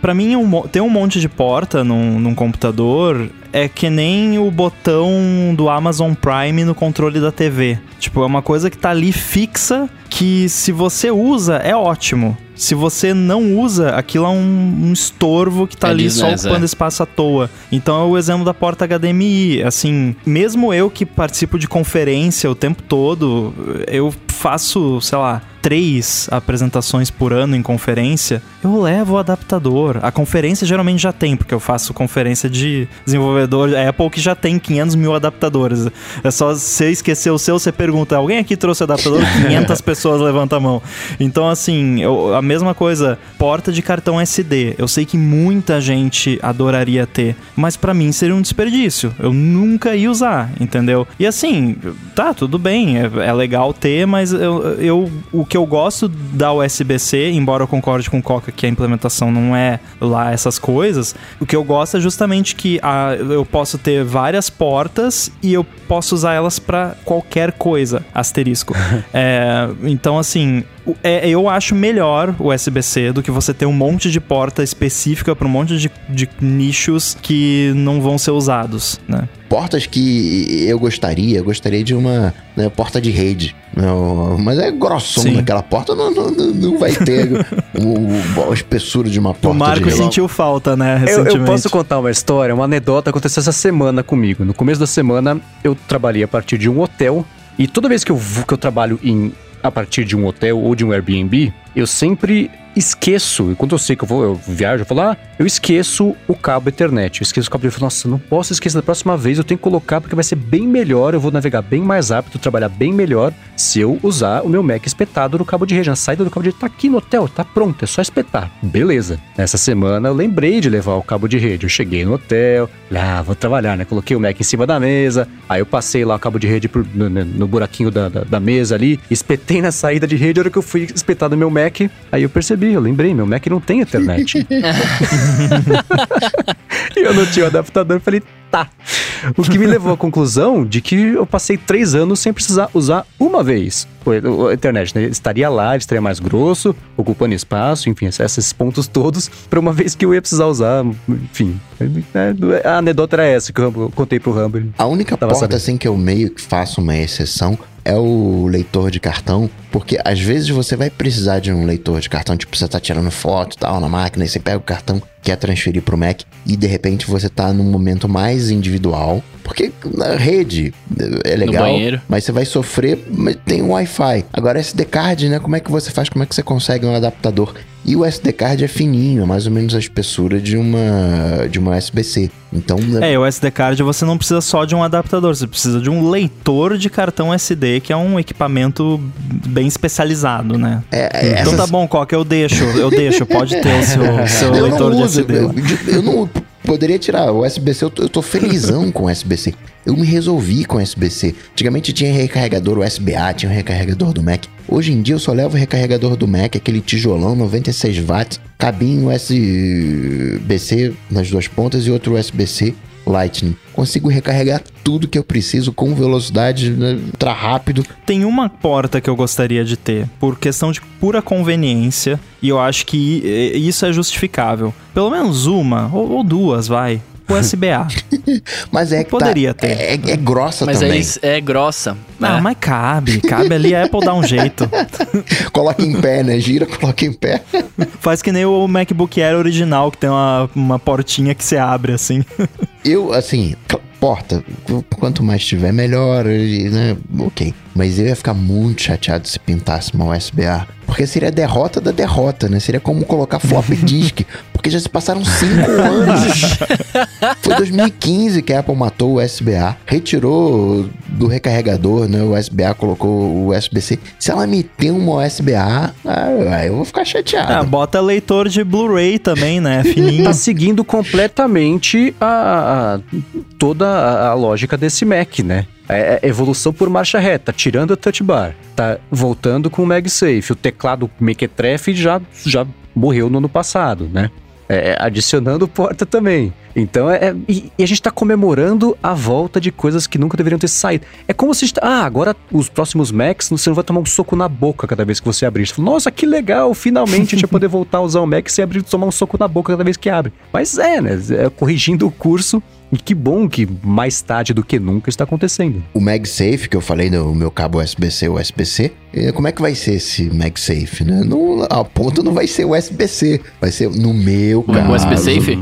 D: Para mim, um, ter um monte de porta num, num computador é que nem o botão do Amazon Prime no controle da TV. Tipo, é uma coisa que tá ali fixa que se você usa é ótimo. Se você não usa, aquilo é um, um estorvo que tá é ali só ocupando é. espaço à toa. Então é o exemplo da porta HDMI. Assim, mesmo eu que participo de conferência o tempo todo, eu faço, sei lá, três apresentações por ano em conferência, eu levo o adaptador. A conferência geralmente já tem, porque eu faço conferência de desenvolvedor Apple que já tem 500 mil adaptadores. É só você esquecer o seu, você pergunta, alguém aqui trouxe adaptador? (laughs) 500 pessoas levantam a mão. Então, assim, eu, a mesma coisa, porta de cartão SD. Eu sei que muita gente adoraria ter, mas para mim seria um desperdício. Eu nunca ia usar, entendeu? E assim, tá, tudo bem, é, é legal ter, mas eu, eu, o que eu gosto da USB-C, embora eu concorde com o Coca que a implementação não é lá essas coisas, o que eu gosto é justamente que a, eu posso ter várias portas e eu posso usar elas pra qualquer coisa, asterisco. (laughs) É, então, assim, é, eu acho melhor o USB-C do que você ter um monte de porta específica pra um monte de, de nichos que não vão ser usados, né?
B: Portas que eu gostaria, eu gostaria de uma né, porta de rede. Não, mas é grossona
D: Sim.
B: aquela porta, não, não, não- vai ter o, o- a espessura de uma
D: O
B: porta de
D: Marco
B: rede.
D: sentiu falta, né,
A: Eu,
D: recentemente.
A: eu posso contar uma história, uma anedota aconteceu essa semana comigo. No começo da semana, eu trabalhei a partir de um hotel. E toda vez que eu, vou- que eu trabalho em, a partir de um hotel ou de um Airbnb, eu sempre esqueço. Enquanto eu sei que eu vou, eu viajo, eu falo, ah, eu esqueço o cabo Ethernet. Eu esqueço o cabo de Nossa, não posso esquecer da próxima vez, eu tenho que colocar porque vai ser bem melhor, eu vou navegar bem mais rápido, trabalhar bem melhor se eu usar o meu Mac espetado no cabo de rede. A saída do cabo de rede tá aqui no hotel, tá pronto, é só espetar. Beleza. Nessa semana eu lembrei de levar o cabo de rede. Eu cheguei no hotel, falei, ah, vou trabalhar, né? Coloquei o Mac em cima da mesa, aí eu passei lá o cabo de rede pro- no- no buraquinho da, da, da mesa ali, espetei na saída de rede, a hora que eu fui espetar no meu Mac, aí eu percebi, eu lembrei, meu Mac não tem Ethernet. E (laughs) eu não tinha o adaptador, eu falei, tá. O que me levou à conclusão de que eu passei três anos sem precisar usar uma vez o- a internet. Né? Estaria lá, estaria mais grosso, ocupando espaço, enfim, esses pontos todos, para uma vez que eu ia precisar usar, enfim. né? A anedota era essa que eu contei pro Rumble.
B: A única porta
A: sabendo.
B: assim que eu meio que faço uma exceção é o leitor de cartão, porque às vezes você vai precisar de um leitor de cartão, tipo você tá tirando foto e tal na máquina, e você pega o cartão, quer transferir pro Mac e de repente você tá num momento mais individual, porque na rede é legal, mas você vai sofrer, mas tem um Wi-Fi. Agora SD card, né? Como é que você faz? Como é que você consegue um adaptador? E o SD card é fininho, é mais ou menos a espessura de uma de uma USB-C. Então,
D: É, o SD card você não precisa só de um adaptador, você precisa de um leitor de cartão SD, que é um equipamento bem especializado, né?
B: é, é,
D: Então
B: essas-
D: tá bom, Coca, eu deixo, eu deixo, pode ter o seu, (laughs) seu
B: eu
D: leitor
B: não
D: de
B: uso,
D: SD.
B: eu, eu não poderia tirar o USB-C, eu tô, eu tô felizão com o USB-C. Eu me resolvi com o USB-C. Antigamente tinha recarregador USB-A, tinha um recarregador do Mac. Hoje em dia eu só levo o recarregador do Mac, aquele tijolão 96 watts, cabinho USB-C nas duas pontas e outro USB-C Lightning. Consigo recarregar tudo que eu preciso com velocidade, né, ultra rápido.
D: Tem uma porta que eu gostaria de ter, por questão de pura conveniência, e eu acho que eh, isso é justificável. Pelo menos uma, ou, ou duas, vai. USB-A. (laughs)
B: Mas é que
D: Poderia
B: tá,
D: ter.
B: É, é grossa
C: Mas
B: também.
C: é, é grossa.
D: Ah,
C: né?
D: mas cabe, cabe ali, a Apple dá um jeito. (laughs)
B: Coloca em pé, né? Gira, coloca em pé. (laughs)
D: Faz que nem o MacBook Air original, que tem uma, uma portinha que você abre assim.
B: Eu, assim, porta, qu- quanto mais tiver, melhor, né? Ok. Mas eu ia ficar muito chateado se pintasse uma USB-A. Porque seria a derrota da derrota, né? Seria como colocar floppy disk. (laughs) Porque já se passaram cinco anos. (laughs) Foi 2015 que a Apple matou o USB-A. Retirou do recarregador, né? O USB-A colocou o USB-C. Se ela meter uma USB-A, ah, aí eu vou ficar chateado.
D: Ah, bota leitor de Blu-ray também, né? (laughs) Fininho.
A: Tá seguindo completamente a, a- toda a, a lógica desse Mac, né? É é evolução por marcha reta, tirando a touch bar. Tá voltando com o MagSafe. O teclado Mequetrefe já, já morreu no ano passado, né? É, adicionando porta também. Então é. é- e, e a gente tá comemorando a volta de coisas que nunca deveriam ter saído. É como se. tá- Ah, agora os próximos Macs você não vai tomar um soco na boca cada vez que você abrir. Você fala, Nossa, que legal! Finalmente a gente vai poder (laughs) voltar a usar o Mac sem abrir tomar um soco na boca cada vez que abre. Mas é, né? É corrigindo o curso. E que bom que mais tarde do que nunca está acontecendo.
B: O MagSafe, que eu falei no meu cabo USB-C, USB-C, eh, como é que vai ser esse MagSafe, né? Não, a ponta não vai ser USB-C, vai ser no meu
C: O
B: caso.
C: USB Safe?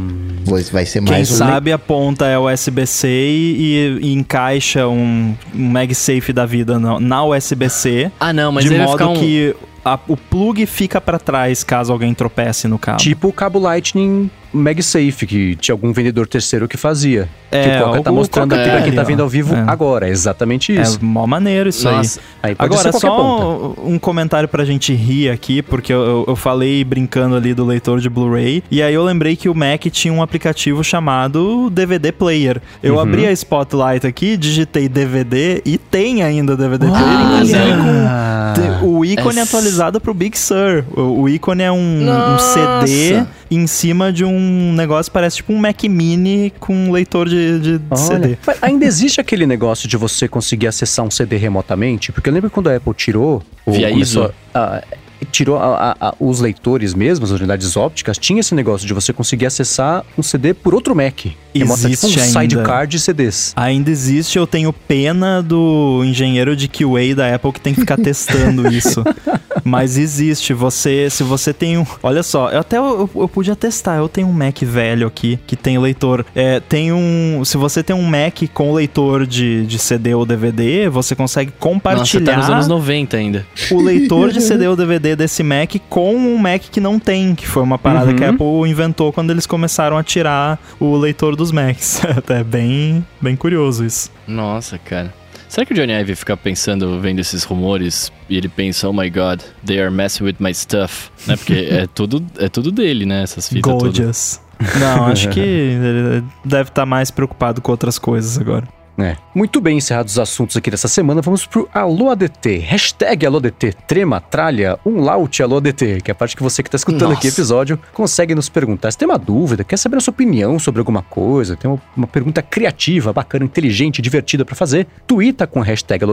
B: Vai, ser
D: Quem
B: mais um
D: sabe a ponta é USB-C e, e encaixa um, um MagSafe da vida na, na USB-C.
C: Ah, não, mas
D: de modo
C: ficar um...
D: que a- o plug fica pra trás caso alguém tropece no cabo.
A: Tipo o cabo Lightning MagSafe, que tinha algum vendedor terceiro que fazia. que
D: É,
A: o Coca tá mostrando aqui pra
C: é
A: quem tá vendo ao vivo
D: É.
A: agora. É exatamente
D: É
A: isso.
D: mó maneiro isso aí.
C: Nossa,
A: Aí pode
D: Agora, só um comentário pra gente rir aqui, porque eu, eu- eu falei brincando ali do leitor de Blu-ray, e aí eu lembrei que o Mac tinha um aplicativo chamado DVD Player. Eu
A: Uhum.
D: abri a Spotlight aqui, digitei DVD e tem ainda DVD Player, inclusive com o ícone
C: É
D: atualizado pro Big Sur. O, o ícone é um, um. CD em cima de um negócio parece tipo um Mac Mini com um leitor de, de CD.
A: Olha, mas ainda existe aquele negócio de você conseguir acessar um CD remotamente? Porque eu lembro quando a Apple tirou... ou
C: Via ISO?
A: a- tirou a- a- a- os leitores mesmo, as unidades ópticas, tinha esse negócio de você conseguir acessar um CD por outro Mac. Remota, tipo um
D: Existe ainda.
A: sidecar de CDs.
D: Ainda existe, eu tenho pena do engenheiro de QA da Apple que tem que ficar testando (laughs) isso. Mas existe, você, se você tem um. Olha só, eu até eu, eu podia testar. Eu tenho um Mac velho aqui que tem leitor. É, tem um. Se você tem um Mac com leitor de, de CD ou DVD, você consegue
C: Nossa,
D: compartilhar
C: tá nos anos 90 ainda.
D: o leitor de CD (laughs) ou DVD desse Mac com um Mac que não tem, que foi uma parada
A: Uhum.
D: que a Apple inventou quando eles começaram a tirar o leitor dos Macs. (laughs) é bem, bem curioso isso.
C: Nossa, cara. Será que o Johnny Ive fica pensando, vendo esses rumores, e ele pensa, oh my god, they are messing with my stuff, né? Porque (laughs) é tudo, é tudo dele, né? Essas fitas todas.
D: Gorgeous. Não, acho que (laughs) ele deve estar mais preocupado com outras coisas agora.
A: É. Muito bem, encerrados os assuntos aqui dessa semana, vamos pro Alô ADT. Hashtag Alô ADT, trema, tralha, um laute Alô ADT, que é a parte que você que tá escutando aqui o
C: Nossa.
A: episódio consegue nos perguntar. Se tem uma dúvida, quer saber a sua opinião sobre alguma coisa, tem uma, uma pergunta criativa, bacana, inteligente, divertida pra fazer, tuita com a hashtag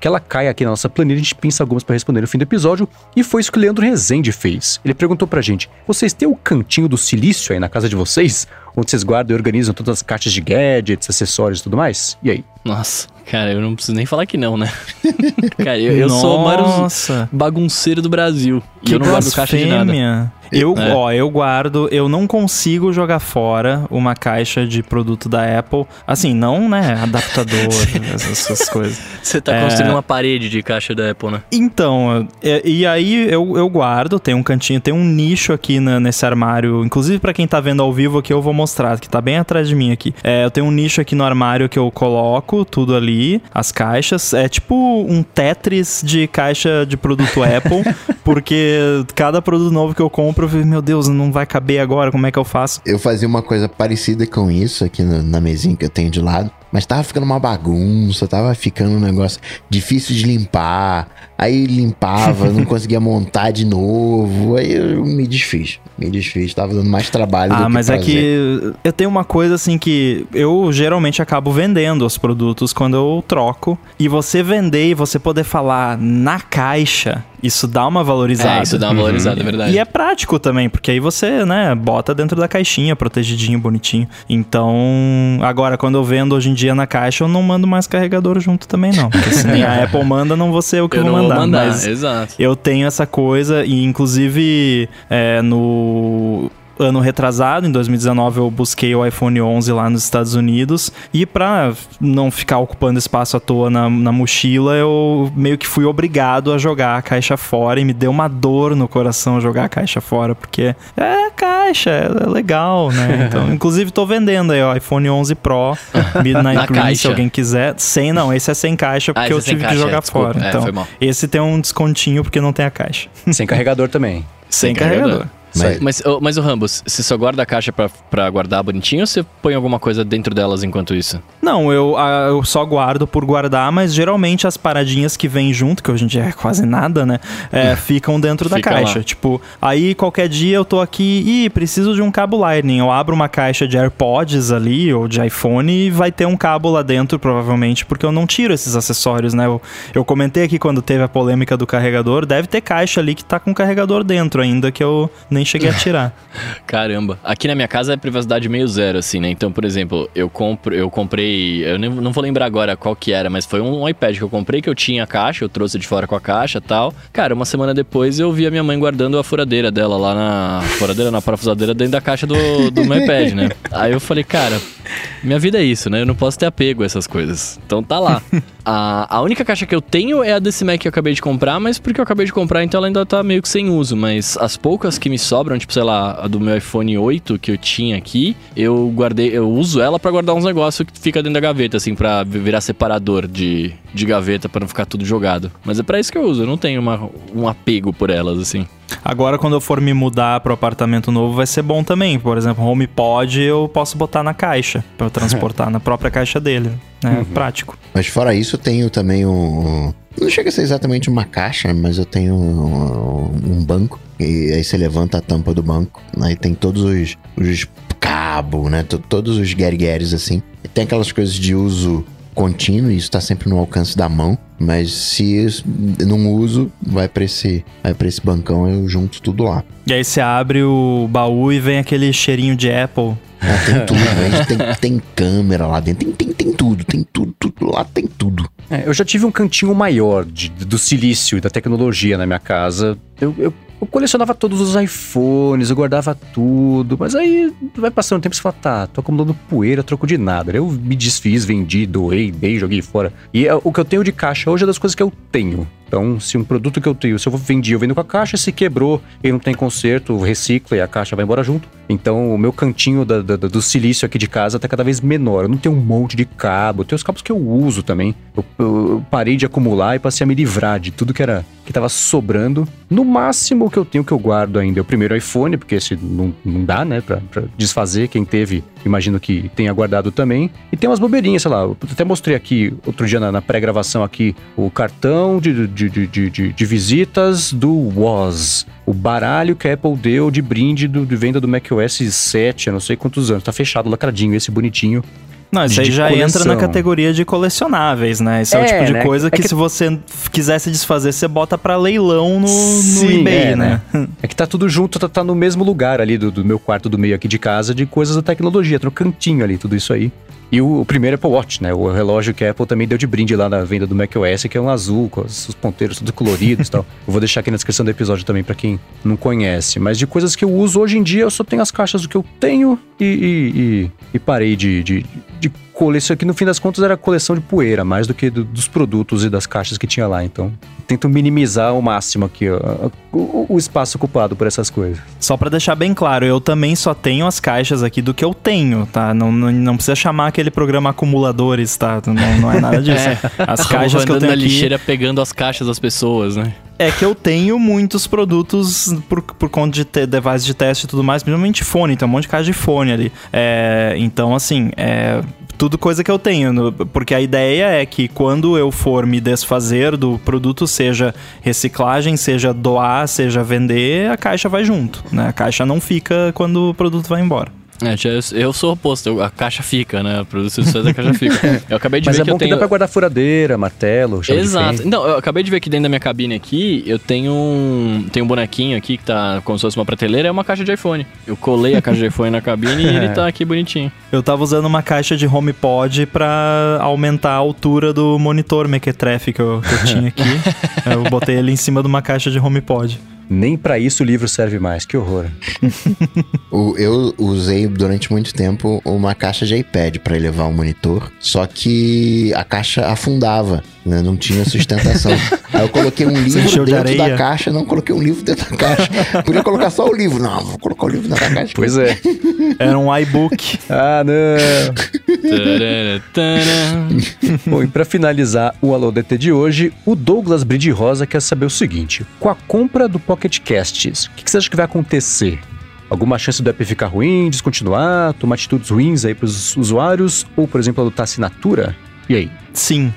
A: que ela cai aqui na nossa planilha, a gente pensa algumas pra responder no fim do episódio, e foi isso que o Leandro Rezende fez. Ele perguntou pra gente, vocês têm o cantinho do silício aí na casa de vocês? Onde vocês guardam e organizam todas as caixas de gadgets, acessórios e tudo mais? E aí?
C: Nossa, cara, eu não preciso nem falar que não, né? (laughs) cara, eu, eu sou o maior bagunceiro do Brasil. E
D: Que
C: eu não guardo caixa de nada.
D: Eu,
C: É.
D: ó, eu guardo, eu não consigo jogar fora uma caixa de produto da Apple. Assim, não, né, adaptador, (laughs) essas, coisas.
C: Você tá
D: É.
C: construindo uma parede de caixa da Apple, né?
D: Então, é, e aí eu, eu guardo, tem um cantinho, tem um nicho aqui na- nesse armário. Inclusive, pra quem tá vendo ao vivo aqui, eu vou mostrar, que tá bem atrás de mim aqui. É, eu tenho um nicho aqui no armário que eu coloco tudo ali, as caixas. É tipo um Tetris de caixa de produto (laughs) Apple, porque cada produto novo que eu compro, eu fico, meu Deus, não vai caber agora, como é que eu faço?
B: Eu fazia uma coisa parecida com isso aqui na, na mesinha que eu tenho de lado. Mas tava ficando uma bagunça, tava ficando um negócio difícil de limpar. Aí limpava, não (laughs) conseguia montar de novo. Aí eu me desfiz. Me desfiz. Tava dando mais trabalho do
D: Ah,
B: que
D: mas é
B: prazer.
D: que eu tenho uma coisa assim que eu geralmente acabo vendendo os produtos quando eu troco. E você vender e você poder falar na caixa, isso dá uma valorizada.
C: É, isso dá uma valorizada, é verdade.
D: E é prático também, porque aí você, né, bota dentro da caixinha, protegidinho, bonitinho. Então, agora, quando eu vendo hoje em dia na caixa, eu não mando mais carregador junto também, não. Porque se nem a (laughs) Apple manda, não vou ser eu que
C: eu
D: vou
C: não
D: mandar.
C: vou mandar,
D: Mas
C: exato.
D: eu tenho essa coisa e inclusive é, no ano retrasado, em 2019, eu busquei o iPhone 11 lá nos Estados Unidos e pra não ficar ocupando espaço à toa na, na mochila, eu meio que fui obrigado a jogar a caixa fora e me deu uma dor no coração jogar a caixa fora, porque é caixa, é legal, né? (laughs) Então, inclusive tô vendendo aí o iPhone 11 Pro (laughs) Midnight
C: Na
D: Green, se alguém quiser. Sem não, esse é sem caixa porque
C: esse
D: eu
C: é sem
D: tive
C: caixa,
D: que jogar
C: é, desculpa.
D: fora.
C: É,
D: então,
C: mal.
D: esse tem um descontinho porque não tem a caixa.
A: Sem carregador também.
D: Sem carregador.
B: Mas-
C: Mas, mas o Rambos, você só guarda a caixa pra, pra guardar bonitinho ou você põe alguma coisa dentro delas enquanto isso?
D: Não, eu, eu só guardo por guardar, mas geralmente as paradinhas que vêm junto, que hoje em dia é quase nada, né? é, (laughs) ficam dentro da
C: Fica
D: caixa.
C: lá.
D: Tipo, aí qualquer dia eu tô aqui e preciso de um cabo Lightning. Eu abro uma caixa de AirPods ali ou de iPhone e vai ter um cabo lá dentro, provavelmente, porque eu não tiro esses acessórios, né? Eu, eu comentei aqui quando teve a polêmica do carregador, deve ter caixa ali que tá com carregador dentro ainda, que eu nem cheguei a tirar. (laughs)
C: Caramba. Aqui na minha casa é privacidade meio zero, assim, né? Então, por exemplo, eu compro, eu comprei. Eu nem- não vou lembrar agora qual que era, mas foi um iPad que eu comprei que eu tinha a caixa, eu trouxe de fora com a caixa e tal. Cara, uma semana depois eu vi a minha mãe guardando a furadeira dela lá na. Furadeira, na parafusadeira dentro da caixa do, do meu iPad, né? (laughs) Aí eu falei, cara, minha vida é isso, né? Eu não posso ter apego a essas coisas. Então tá lá. (laughs) A, a única caixa que eu tenho é a desse Mac que eu acabei de comprar, mas porque eu acabei de comprar, então ela ainda tá meio que sem uso. Mas as poucas que me sobram, tipo, sei lá, a do meu iPhone 8 que eu tinha aqui, eu guardei, eu uso ela pra guardar uns negócios que fica dentro da gaveta, assim, pra virar separador de, de gaveta pra não ficar tudo jogado. Mas é pra isso que eu uso, eu não tenho uma, um apego por elas, assim.
D: Agora, quando eu for me mudar pro apartamento novo, vai ser bom também. Por exemplo, HomePod eu posso botar na caixa, pra eu (laughs) transportar na própria caixa dele. É prático.
B: Mas fora isso, eu tenho também um. Não chega a ser exatamente uma caixa, mas eu tenho um, um banco E aí você levanta a tampa do banco, aí tem todos os, os cabos, né? Todos os guergueres assim. E tem aquelas coisas de uso contínuo, e isso tá sempre no alcance da mão. Mas se não uso, vai pra esse, vai pra esse bancão, eu junto tudo lá.
D: E aí você abre o baú e vem aquele cheirinho de Apple.
B: Ah, tem tudo, né? (laughs) tem, tem câmera lá dentro, tem, tem, tem tudo, tem tudo, tudo lá tem tudo.
A: É, eu já tive um cantinho maior de- do silício e da tecnologia na minha casa. Eu, eu- eu colecionava todos os iPhones, eu guardava tudo, mas aí vai passando o tempo e você fala, tá, tô acumulando poeira, troco de nada. Eu me desfiz, vendi, doei, dei, joguei fora. E é, o que eu tenho de caixa hoje é das coisas que eu tenho. Então, se um produto que eu tenho, se eu vendi, eu vendo com a caixa, se quebrou e não tem conserto, recicla e a caixa vai embora junto. Então, o meu cantinho da- da- do silício aqui de casa tá cada vez menor. Eu não tenho um monte de cabo, eu tenho os cabos que eu uso também. Eu, eu- parei de acumular e passei a me livrar de tudo que era que tava sobrando. No máximo, o que eu tenho que eu guardo ainda é o primeiro iPhone, porque esse não, não dá, né, pra desfazer. Quem teve, imagino que tenha guardado também. E tem umas bobeirinhas, sei lá. Eu até mostrei aqui, outro dia na, na pré-gravação aqui, o cartão de, de, de, de, de- de visitas do Woz. O baralho que a Apple deu de brinde do, de venda do macOS 7, eu não sei quantos anos. Tá fechado, lacradinho, esse bonitinho.
D: Não, isso
A: De
D: aí já
A: coleção.
D: entra na categoria de colecionáveis, né? Isso é, o
A: É,
D: tipo de
A: né?
D: coisa
A: É
D: que,
A: que-
D: se você quisesse desfazer, você bota pra leilão no, no
A: Sim,
D: eBay,
A: é,
D: né? (laughs)
A: É que tá tudo junto, tá, tá no mesmo lugar ali do, do meu quarto do meio aqui de casa, de coisas da tecnologia, tá no cantinho ali, tudo isso aí. E o, o primeiro Apple Watch, né? O relógio que a Apple também deu de brinde lá na venda do macOS, que é um azul, com os, os ponteiros tudo coloridos e tal. (laughs) Eu vou deixar aqui na descrição do episódio também pra quem não conhece. Mas de coisas que eu uso hoje em dia, eu só tenho as caixas do que eu tenho e, e, e- e parei de, de, de coleção, que no fim das contas era coleção de poeira, mais do que do- dos produtos e das caixas que tinha lá. Então, tento minimizar ao máximo aqui ó, o, o espaço ocupado por essas coisas.
D: Só pra deixar bem claro, eu também só tenho as caixas aqui do que eu tenho, tá? Não, não, não precisa chamar aquele programa acumuladores, tá? Não, não é nada disso. (laughs) As caixas que eu
C: andando
D: tenho
C: na
D: aqui
C: lixeira pegando as caixas das pessoas, né?
D: é que eu tenho muitos produtos por, por conta de te, device de teste e tudo mais, principalmente fone, tem um monte de caixa de fone ali. É, então, assim, é tudo coisa que eu tenho, porque a ideia é que quando eu for me desfazer do produto, seja reciclagem, seja doar, seja vender, a caixa vai junto, né? A caixa não fica quando o produto vai embora.
C: É, eu- sou o oposto, eu- a caixa fica, né? A produção de sucesso da caixa fica. Eu acabei de
A: Mas
C: ver
A: é
C: que
A: bom
C: eu
A: que
C: tenho.
A: dá pra guardar furadeira, martelo, chave
C: Exato. Não, eu acabei de ver que dentro da minha cabine aqui, eu tenho um, tenho um bonequinho aqui que tá como se fosse uma prateleira, é uma caixa de iPhone. Eu colei a caixa de iPhone na cabine e ele (laughs) tá aqui bonitinho.
D: Eu tava usando uma caixa de HomePod pra aumentar a altura do monitor mequetrefe que eu, que eu tinha aqui. (laughs) eu botei ele em cima de uma caixa de HomePod.
A: Nem pra isso o livro serve mais, que horror. (laughs)
B: Eu usei durante muito tempo uma caixa de iPad para elevar o monitor, só que a caixa afundava, né? não tinha sustentação. (laughs) Aí eu coloquei um livro
D: encheu de
B: dentro da caixa, não coloquei um livro dentro da caixa. (laughs) Podia colocar só o livro, não, vou colocar o livro dentro da caixa.
A: Pois é.
D: Era um iBook.
A: ah, não. (laughs) Bom, e pra finalizar o Alô DT de hoje, o Douglas Bride Rosa quer saber o seguinte: com a compra do Pocket Casts, o que, que você acha que vai acontecer? Alguma chance do app ficar ruim, descontinuar, tomar atitudes ruins aí pros usuários? Ou, por exemplo, adotar assinatura? E aí?
D: Sim.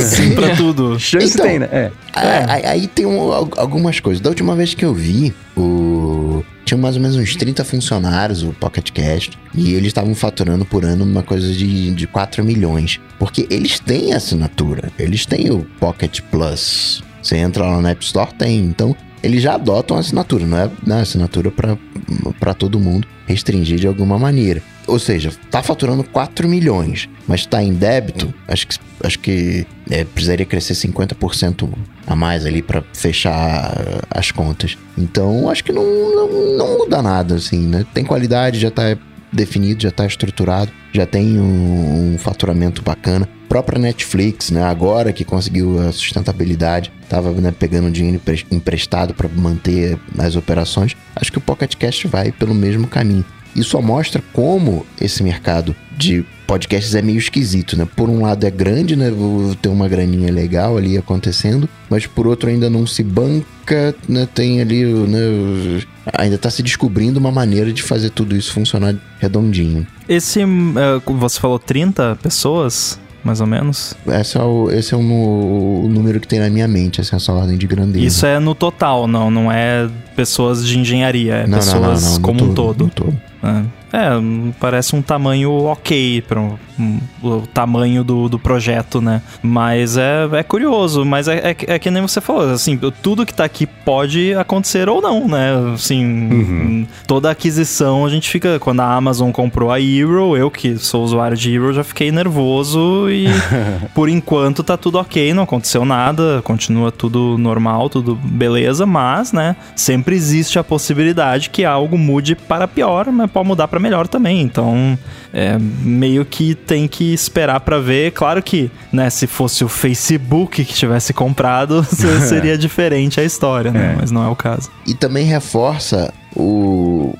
D: Sim pra tudo.
A: Chance
B: Então,
A: tem, né? É.
B: Aí, aí- aí tem um- al- algumas coisas. Da última vez que eu vi, o... tinha mais ou menos uns 30 funcionários, o Pocket Cast, e eles estavam faturando por ano uma coisa de, de 4 milhões. Porque eles têm assinatura, eles têm o Pocket Plus. Você entra lá na App Store, tem. Então, eles já adotam a assinatura, não é, não é assinatura para todo mundo, restringir de alguma maneira. Ou seja, tá faturando 4 milhões, mas tá em débito, acho que, acho que é, precisaria crescer 50% a mais ali para fechar as contas. Então, acho que não, não, não muda nada, assim, né? Tem qualidade, já tá definido, já tá estruturado, já tem um, um faturamento bacana. Própria Netflix, né? Agora que conseguiu a sustentabilidade, tava né, pegando dinheiro empre- emprestado para manter as operações. Acho que o Pocket Cast vai pelo mesmo caminho. Isso só mostra como esse mercado de podcasts é meio esquisito, né? Por um lado é grande, né? Ter uma graninha legal ali acontecendo, mas por outro ainda não se banca, né? Tem ali, né? Ainda tá se descobrindo uma maneira de fazer tudo isso funcionar redondinho.
D: Esse, eh, você falou 30 pessoas? mais ou menos?
B: Esse é o, esse é o, o número que tem na minha mente, assim, essa ordem de grandeza.
D: Isso é no total, não, não é pessoas de engenharia, é
B: Não,
D: pessoas
B: não, não,
D: como um
B: todo,
D: todo. É, É, hum, parece um tamanho ok para o tamanho do, do projeto, né? Mas é, é curioso, mas é, é, é que nem você falou, assim, tudo que tá aqui pode acontecer ou não, né? Assim,
A: Uhum.
D: toda aquisição a gente fica. Quando a Amazon comprou a Hero, eu que sou usuário de Hero já fiquei nervoso e (laughs) por enquanto tá tudo ok, não aconteceu nada, continua tudo normal, tudo beleza, mas, né, sempre existe a possibilidade que algo mude para pior, mas pode mudar para melhor também. Então, é meio que tem que esperar para ver. Claro que, né, se fosse o Facebook que tivesse comprado, (laughs) seria diferente a história, né?
A: É.
D: Mas não é o caso.
B: E também reforça o.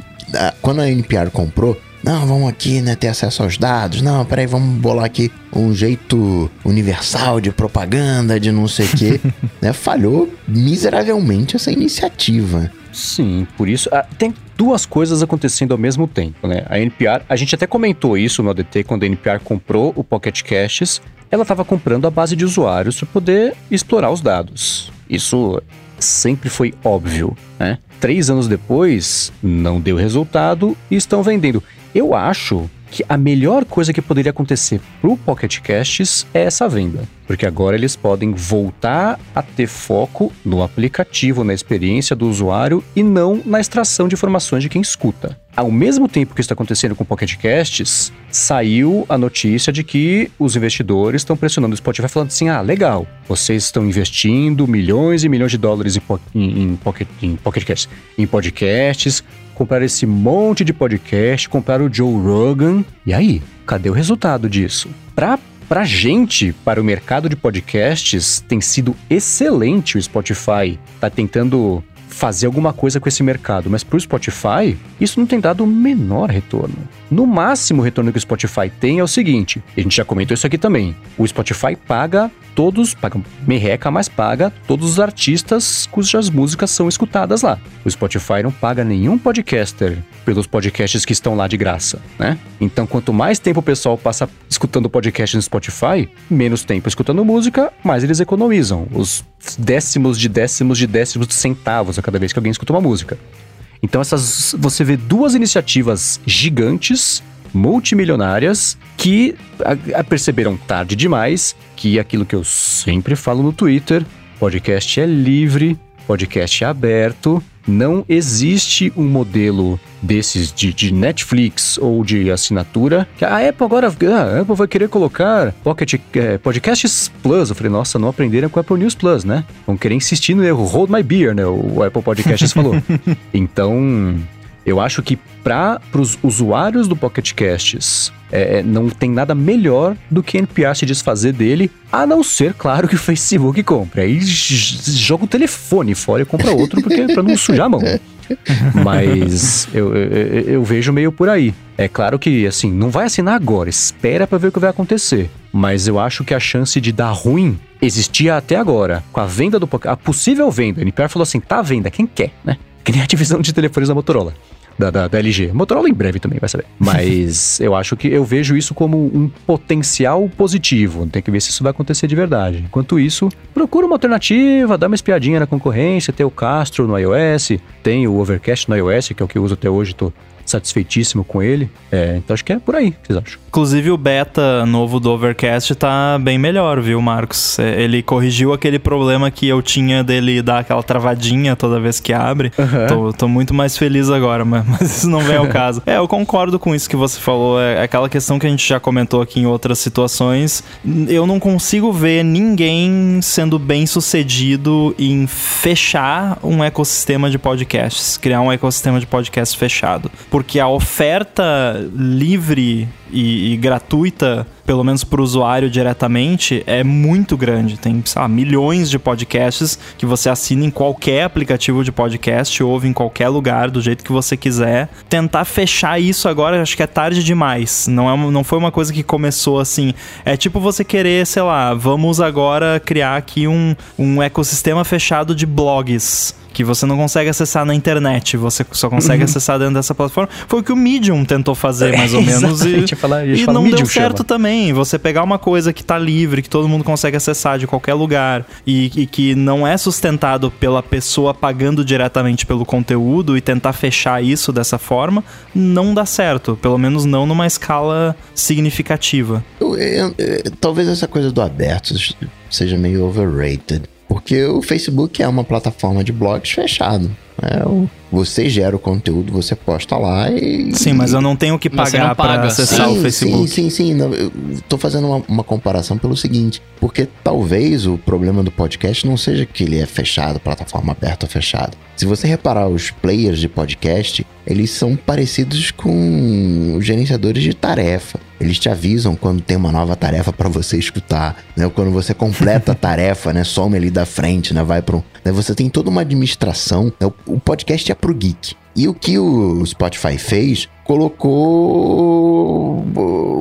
B: quando a NPR comprou, não, vamos aqui, né, ter acesso aos dados. Não, peraí, vamos bolar aqui um jeito universal de propaganda, de não sei o quê. (laughs) né, falhou miseravelmente essa iniciativa.
A: Sim, por isso. ah, tem duas coisas acontecendo ao mesmo tempo, né? A NPR, a gente até comentou isso no ADT quando a NPR comprou o Pocket Caches. Ela estava comprando a base de usuários para poder explorar os dados. Isso sempre foi óbvio, né? Três anos depois, não deu resultado e estão vendendo. Eu acho que a melhor coisa que poderia acontecer pro Pocket Casts é essa venda. Porque agora eles podem voltar a ter foco no aplicativo, na experiência do usuário e não na extração de informações de quem escuta. Ao mesmo tempo que isso está acontecendo com o Pocket Casts, saiu a notícia de que os investidores estão pressionando o Spotify falando assim: ah, legal, vocês estão investindo milhões e milhões de dólares em, po- em, em pocket, em Pocket Casts, em podcasts, compraram esse monte de podcast, compraram o Joe Rogan. E aí, cadê o resultado disso? Pra, pra gente, para o mercado de podcasts, tem sido excelente o Spotify. Tá tentando fazer alguma coisa com esse mercado, mas pro Spotify, isso não tem dado o menor retorno. No máximo, o retorno que o Spotify tem é o seguinte: a gente já comentou isso aqui também. O Spotify paga todos, paga merreca, mas paga todos os artistas cujas músicas são escutadas lá. O Spotify não paga nenhum podcaster pelos podcasts que estão lá de graça, né? Então, quanto mais tempo o pessoal passa escutando podcast no Spotify, menos tempo escutando música, mais eles economizam. Os décimos de décimos de décimos de centavos cada vez que alguém escuta uma música. Então essas você vê duas iniciativas gigantes, multimilionárias, que a- a perceberam tarde demais que aquilo que eu sempre falo no Twitter, podcast é livre, podcast aberto, não existe um modelo desses de, de Netflix ou de assinatura. A Apple agora, ah, a Apple vai querer colocar Pocket eh, Podcasts Plus. Eu falei, nossa, não aprenderam com o Apple News Plus, né? Vão querer insistir no erro. Hold my beer, né? O Apple Podcasts falou. (laughs) Então, eu acho que para os usuários do Pocket Casts é, não tem nada melhor do que NPR se desfazer dele, a não ser, claro, que o Facebook compre. Aí joga o telefone fora e compra outro porque para não sujar a mão. Mas eu, eu, eu vejo meio por aí. É claro que, assim, não vai assinar agora, espera pra ver o que vai acontecer. Mas eu acho que a chance de dar ruim existia até agora. Com a venda do a possível venda, a NPR falou assim: tá à venda, quem quer, né? Que nem a divisão de telefones da Motorola. Da, da, da LG. Motorola em breve também, vai saber. Mas (laughs) eu acho que eu vejo isso como um potencial positivo. Tem que ver se isso vai acontecer de verdade. Enquanto isso, procura uma alternativa, dá uma espiadinha na concorrência. Tem o Castro no iOS, tem o Overcast no iOS, que é o que eu uso até hoje, tô satisfeitíssimo com ele. É, então acho que é por aí, vocês acham?
D: Inclusive o beta novo do Overcast tá bem melhor, viu, Marcos? É, Ele corrigiu aquele problema que eu tinha dele dar aquela travadinha toda vez que abre. Tô, tô muito mais feliz agora, (laughs) mas, mas isso não vem ao caso. É, eu concordo com isso que você falou. É aquela questão que a gente já comentou aqui em outras situações. Eu não consigo ver ninguém sendo bem sucedido em fechar um ecossistema de podcasts, criar um ecossistema de podcasts fechado. Porque a oferta livre e, e gratuita, pelo menos para o usuário diretamente, é muito grande. Tem, sei lá, milhões de podcasts que você assina em qualquer aplicativo de podcast, ouve em qualquer lugar, do jeito que você quiser. Tentar fechar isso agora, acho que é tarde demais. Não, é, não foi uma coisa que começou assim. É tipo você querer, sei lá, vamos agora criar aqui um, um ecossistema fechado de blogs que você não consegue acessar na internet, você só consegue acessar dentro dessa plataforma. Foi o que o Medium tentou fazer, mais ou menos, e, E
A: falar,
D: não deu certo
A: chama.
D: também. Você pegar uma coisa que tá livre, que todo mundo consegue acessar de qualquer lugar e, e que não é sustentado pela pessoa pagando diretamente pelo conteúdo e tentar fechar isso dessa forma, não dá certo. Pelo menos não numa escala significativa.
B: Eu- eu- eu- talvez essa coisa do aberto seja meio overrated. Porque o Facebook é uma plataforma de blogs fechado. É, o- você gera o conteúdo, você posta lá e.
D: Sim, mas eu não tenho que pagar
C: paga.
D: acessar
B: sim,
D: o Facebook.
B: Sim, sim, sim. Não, eu tô fazendo uma, uma comparação pelo seguinte: porque talvez o problema do podcast não seja que ele é fechado, plataforma aberta ou fechada. Se você reparar, os players de podcast, eles são parecidos com os gerenciadores de tarefa. Eles te avisam quando tem uma nova tarefa para você escutar, né? Quando você completa a (laughs) tarefa, né? Some ali da frente, né? Vai para um, né? Você tem toda uma administração. né? O- O podcast é pro geek. E o que o Spotify fez, colocou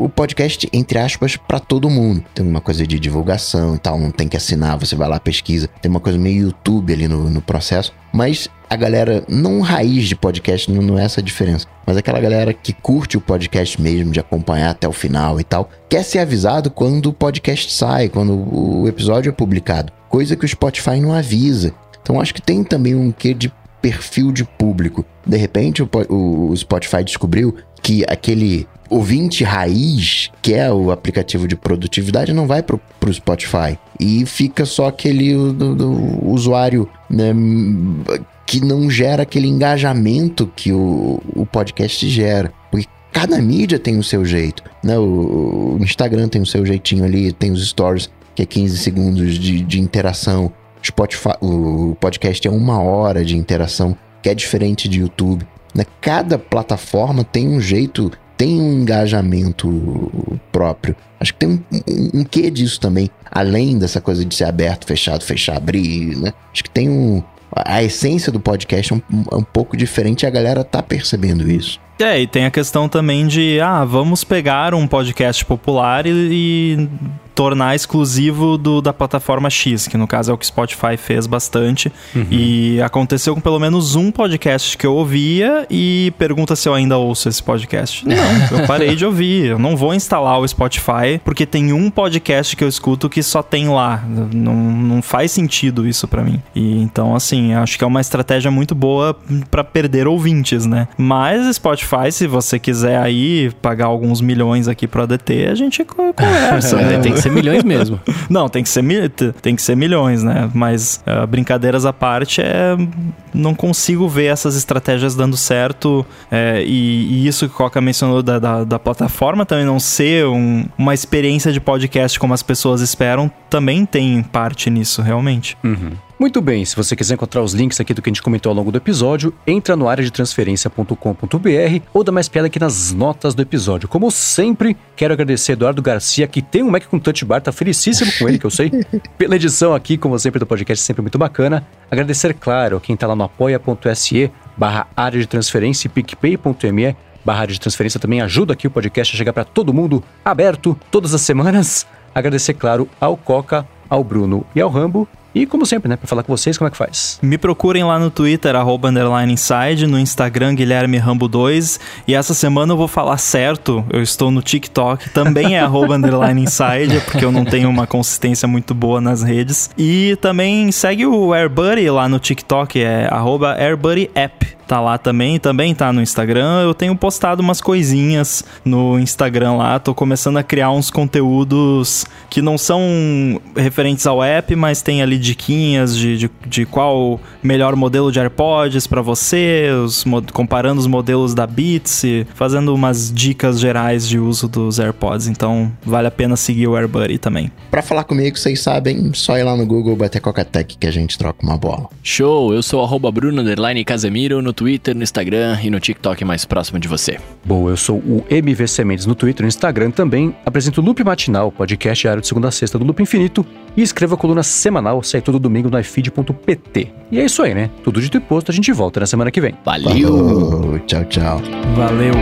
B: o podcast, entre aspas, pra todo mundo. Tem uma coisa de divulgação e tal, não tem que assinar, você vai lá, pesquisa. Tem uma coisa meio YouTube ali no, no processo. Mas a galera, não raiz de podcast, não, não é essa a diferença. Mas aquela galera que curte o podcast mesmo, de acompanhar até o final e tal, quer ser avisado quando o podcast sai, quando o episódio é publicado. Coisa que o Spotify não avisa. Então acho que tem também um quê de perfil de público. De repente o, o Spotify descobriu que aquele ouvinte raiz, que é o aplicativo de produtividade, não vai pro, pro Spotify. E fica só aquele do- do usuário né, que não gera aquele engajamento que o, o podcast gera. Porque cada mídia tem o seu jeito. Né? O, o Instagram tem o seu jeitinho ali, tem os stories, que é 15 segundos de, de interação. Spotify, o podcast é uma hora de interação, que é diferente de YouTube. Né? Cada plataforma tem um jeito, tem um engajamento próprio. Acho que tem um, um, um quê disso também, além dessa coisa de ser aberto, fechado, fechar, abrir, né? Acho que tem um. A essência do podcast é um, um pouco diferente e a galera tá percebendo isso.
D: É, e tem a questão também de, ah, vamos pegar um podcast popular e, e tornar exclusivo do, da plataforma X, que no caso é o que Spotify fez bastante. E aconteceu com pelo menos um podcast que eu ouvia e pergunta se eu ainda ouço esse podcast. (laughs) Não, eu parei de ouvir. Eu não vou instalar o Spotify porque tem um podcast que eu escuto que só tem lá. Não, não faz sentido isso pra mim. E então, assim, acho que é uma estratégia muito boa pra perder ouvintes, né? Mas Spotify, se você quiser aí pagar alguns milhões aqui pro ADT, a gente co- conversa. né? (laughs)
C: Tem que ser milhões mesmo. (laughs)
D: Não, tem que ser, mi- t- tem que ser milhões, né? Mas ah, brincadeiras à parte, é, não consigo ver essas estratégias dando certo. é, e, e isso que o Coca mencionou da, da, da plataforma também não ser um- uma experiência de podcast como as pessoas esperam, também tem parte nisso, realmente.
A: Muito bem, se você quiser encontrar os links aqui do que a gente comentou ao longo do episódio, entra no área de transferência.com.br ou dá mais piada aqui nas notas do episódio. Como sempre, quero agradecer Eduardo Garcia, que tem um Mac com touch bar, tá felicíssimo com ele, que eu sei, (laughs) pela edição aqui, como sempre, do podcast, sempre muito bacana. Agradecer, claro, quem tá lá no apoia.se barra área de transferência e picpay.me barra área de transferência também ajuda aqui o podcast a chegar para todo mundo aberto todas as semanas. Agradecer, claro, ao Coca, ao Bruno e ao Rambo. E como sempre, né, pra falar com vocês, como é que faz?
D: Me procurem lá no Twitter, arroba underline inside, no Instagram, Guilherme Rambo 2. E essa semana eu vou falar certo, eu estou no TikTok, também é arroba (laughs) underline inside, porque eu não tenho uma consistência muito boa nas redes. E também segue o AirBuddy lá no TikTok, é arroba AirBuddy App. Tá lá também, também tá no Instagram. Eu tenho postado umas coisinhas no Instagram lá. Tô começando a criar uns conteúdos que não são referentes ao app, mas tem ali diquinhas de, de, de qual melhor modelo de AirPods para você, os, comparando os modelos da Beats, fazendo umas dicas gerais de uso dos AirPods. Então vale a pena seguir o AirBuddy também.
B: Pra falar comigo, vocês sabem, só ir lá no Google bater Coca-Tech que a gente troca uma bola.
C: Show, eu sou arroba Bruno underline Casemiro no Twitter, no Instagram e no TikTok mais próximo de você.
A: Bom, eu sou o MVC Mendes no Twitter e no Instagram também. Apresento o Loop Matinal, podcast diário de segunda a sexta do Loop Infinito e escreva a coluna semanal, sai todo domingo no ifeed.pt. E é isso aí, né? Tudo dito e posto, a gente volta na semana que vem.
C: Valeu!
B: Falou, tchau, tchau.
D: Valeu!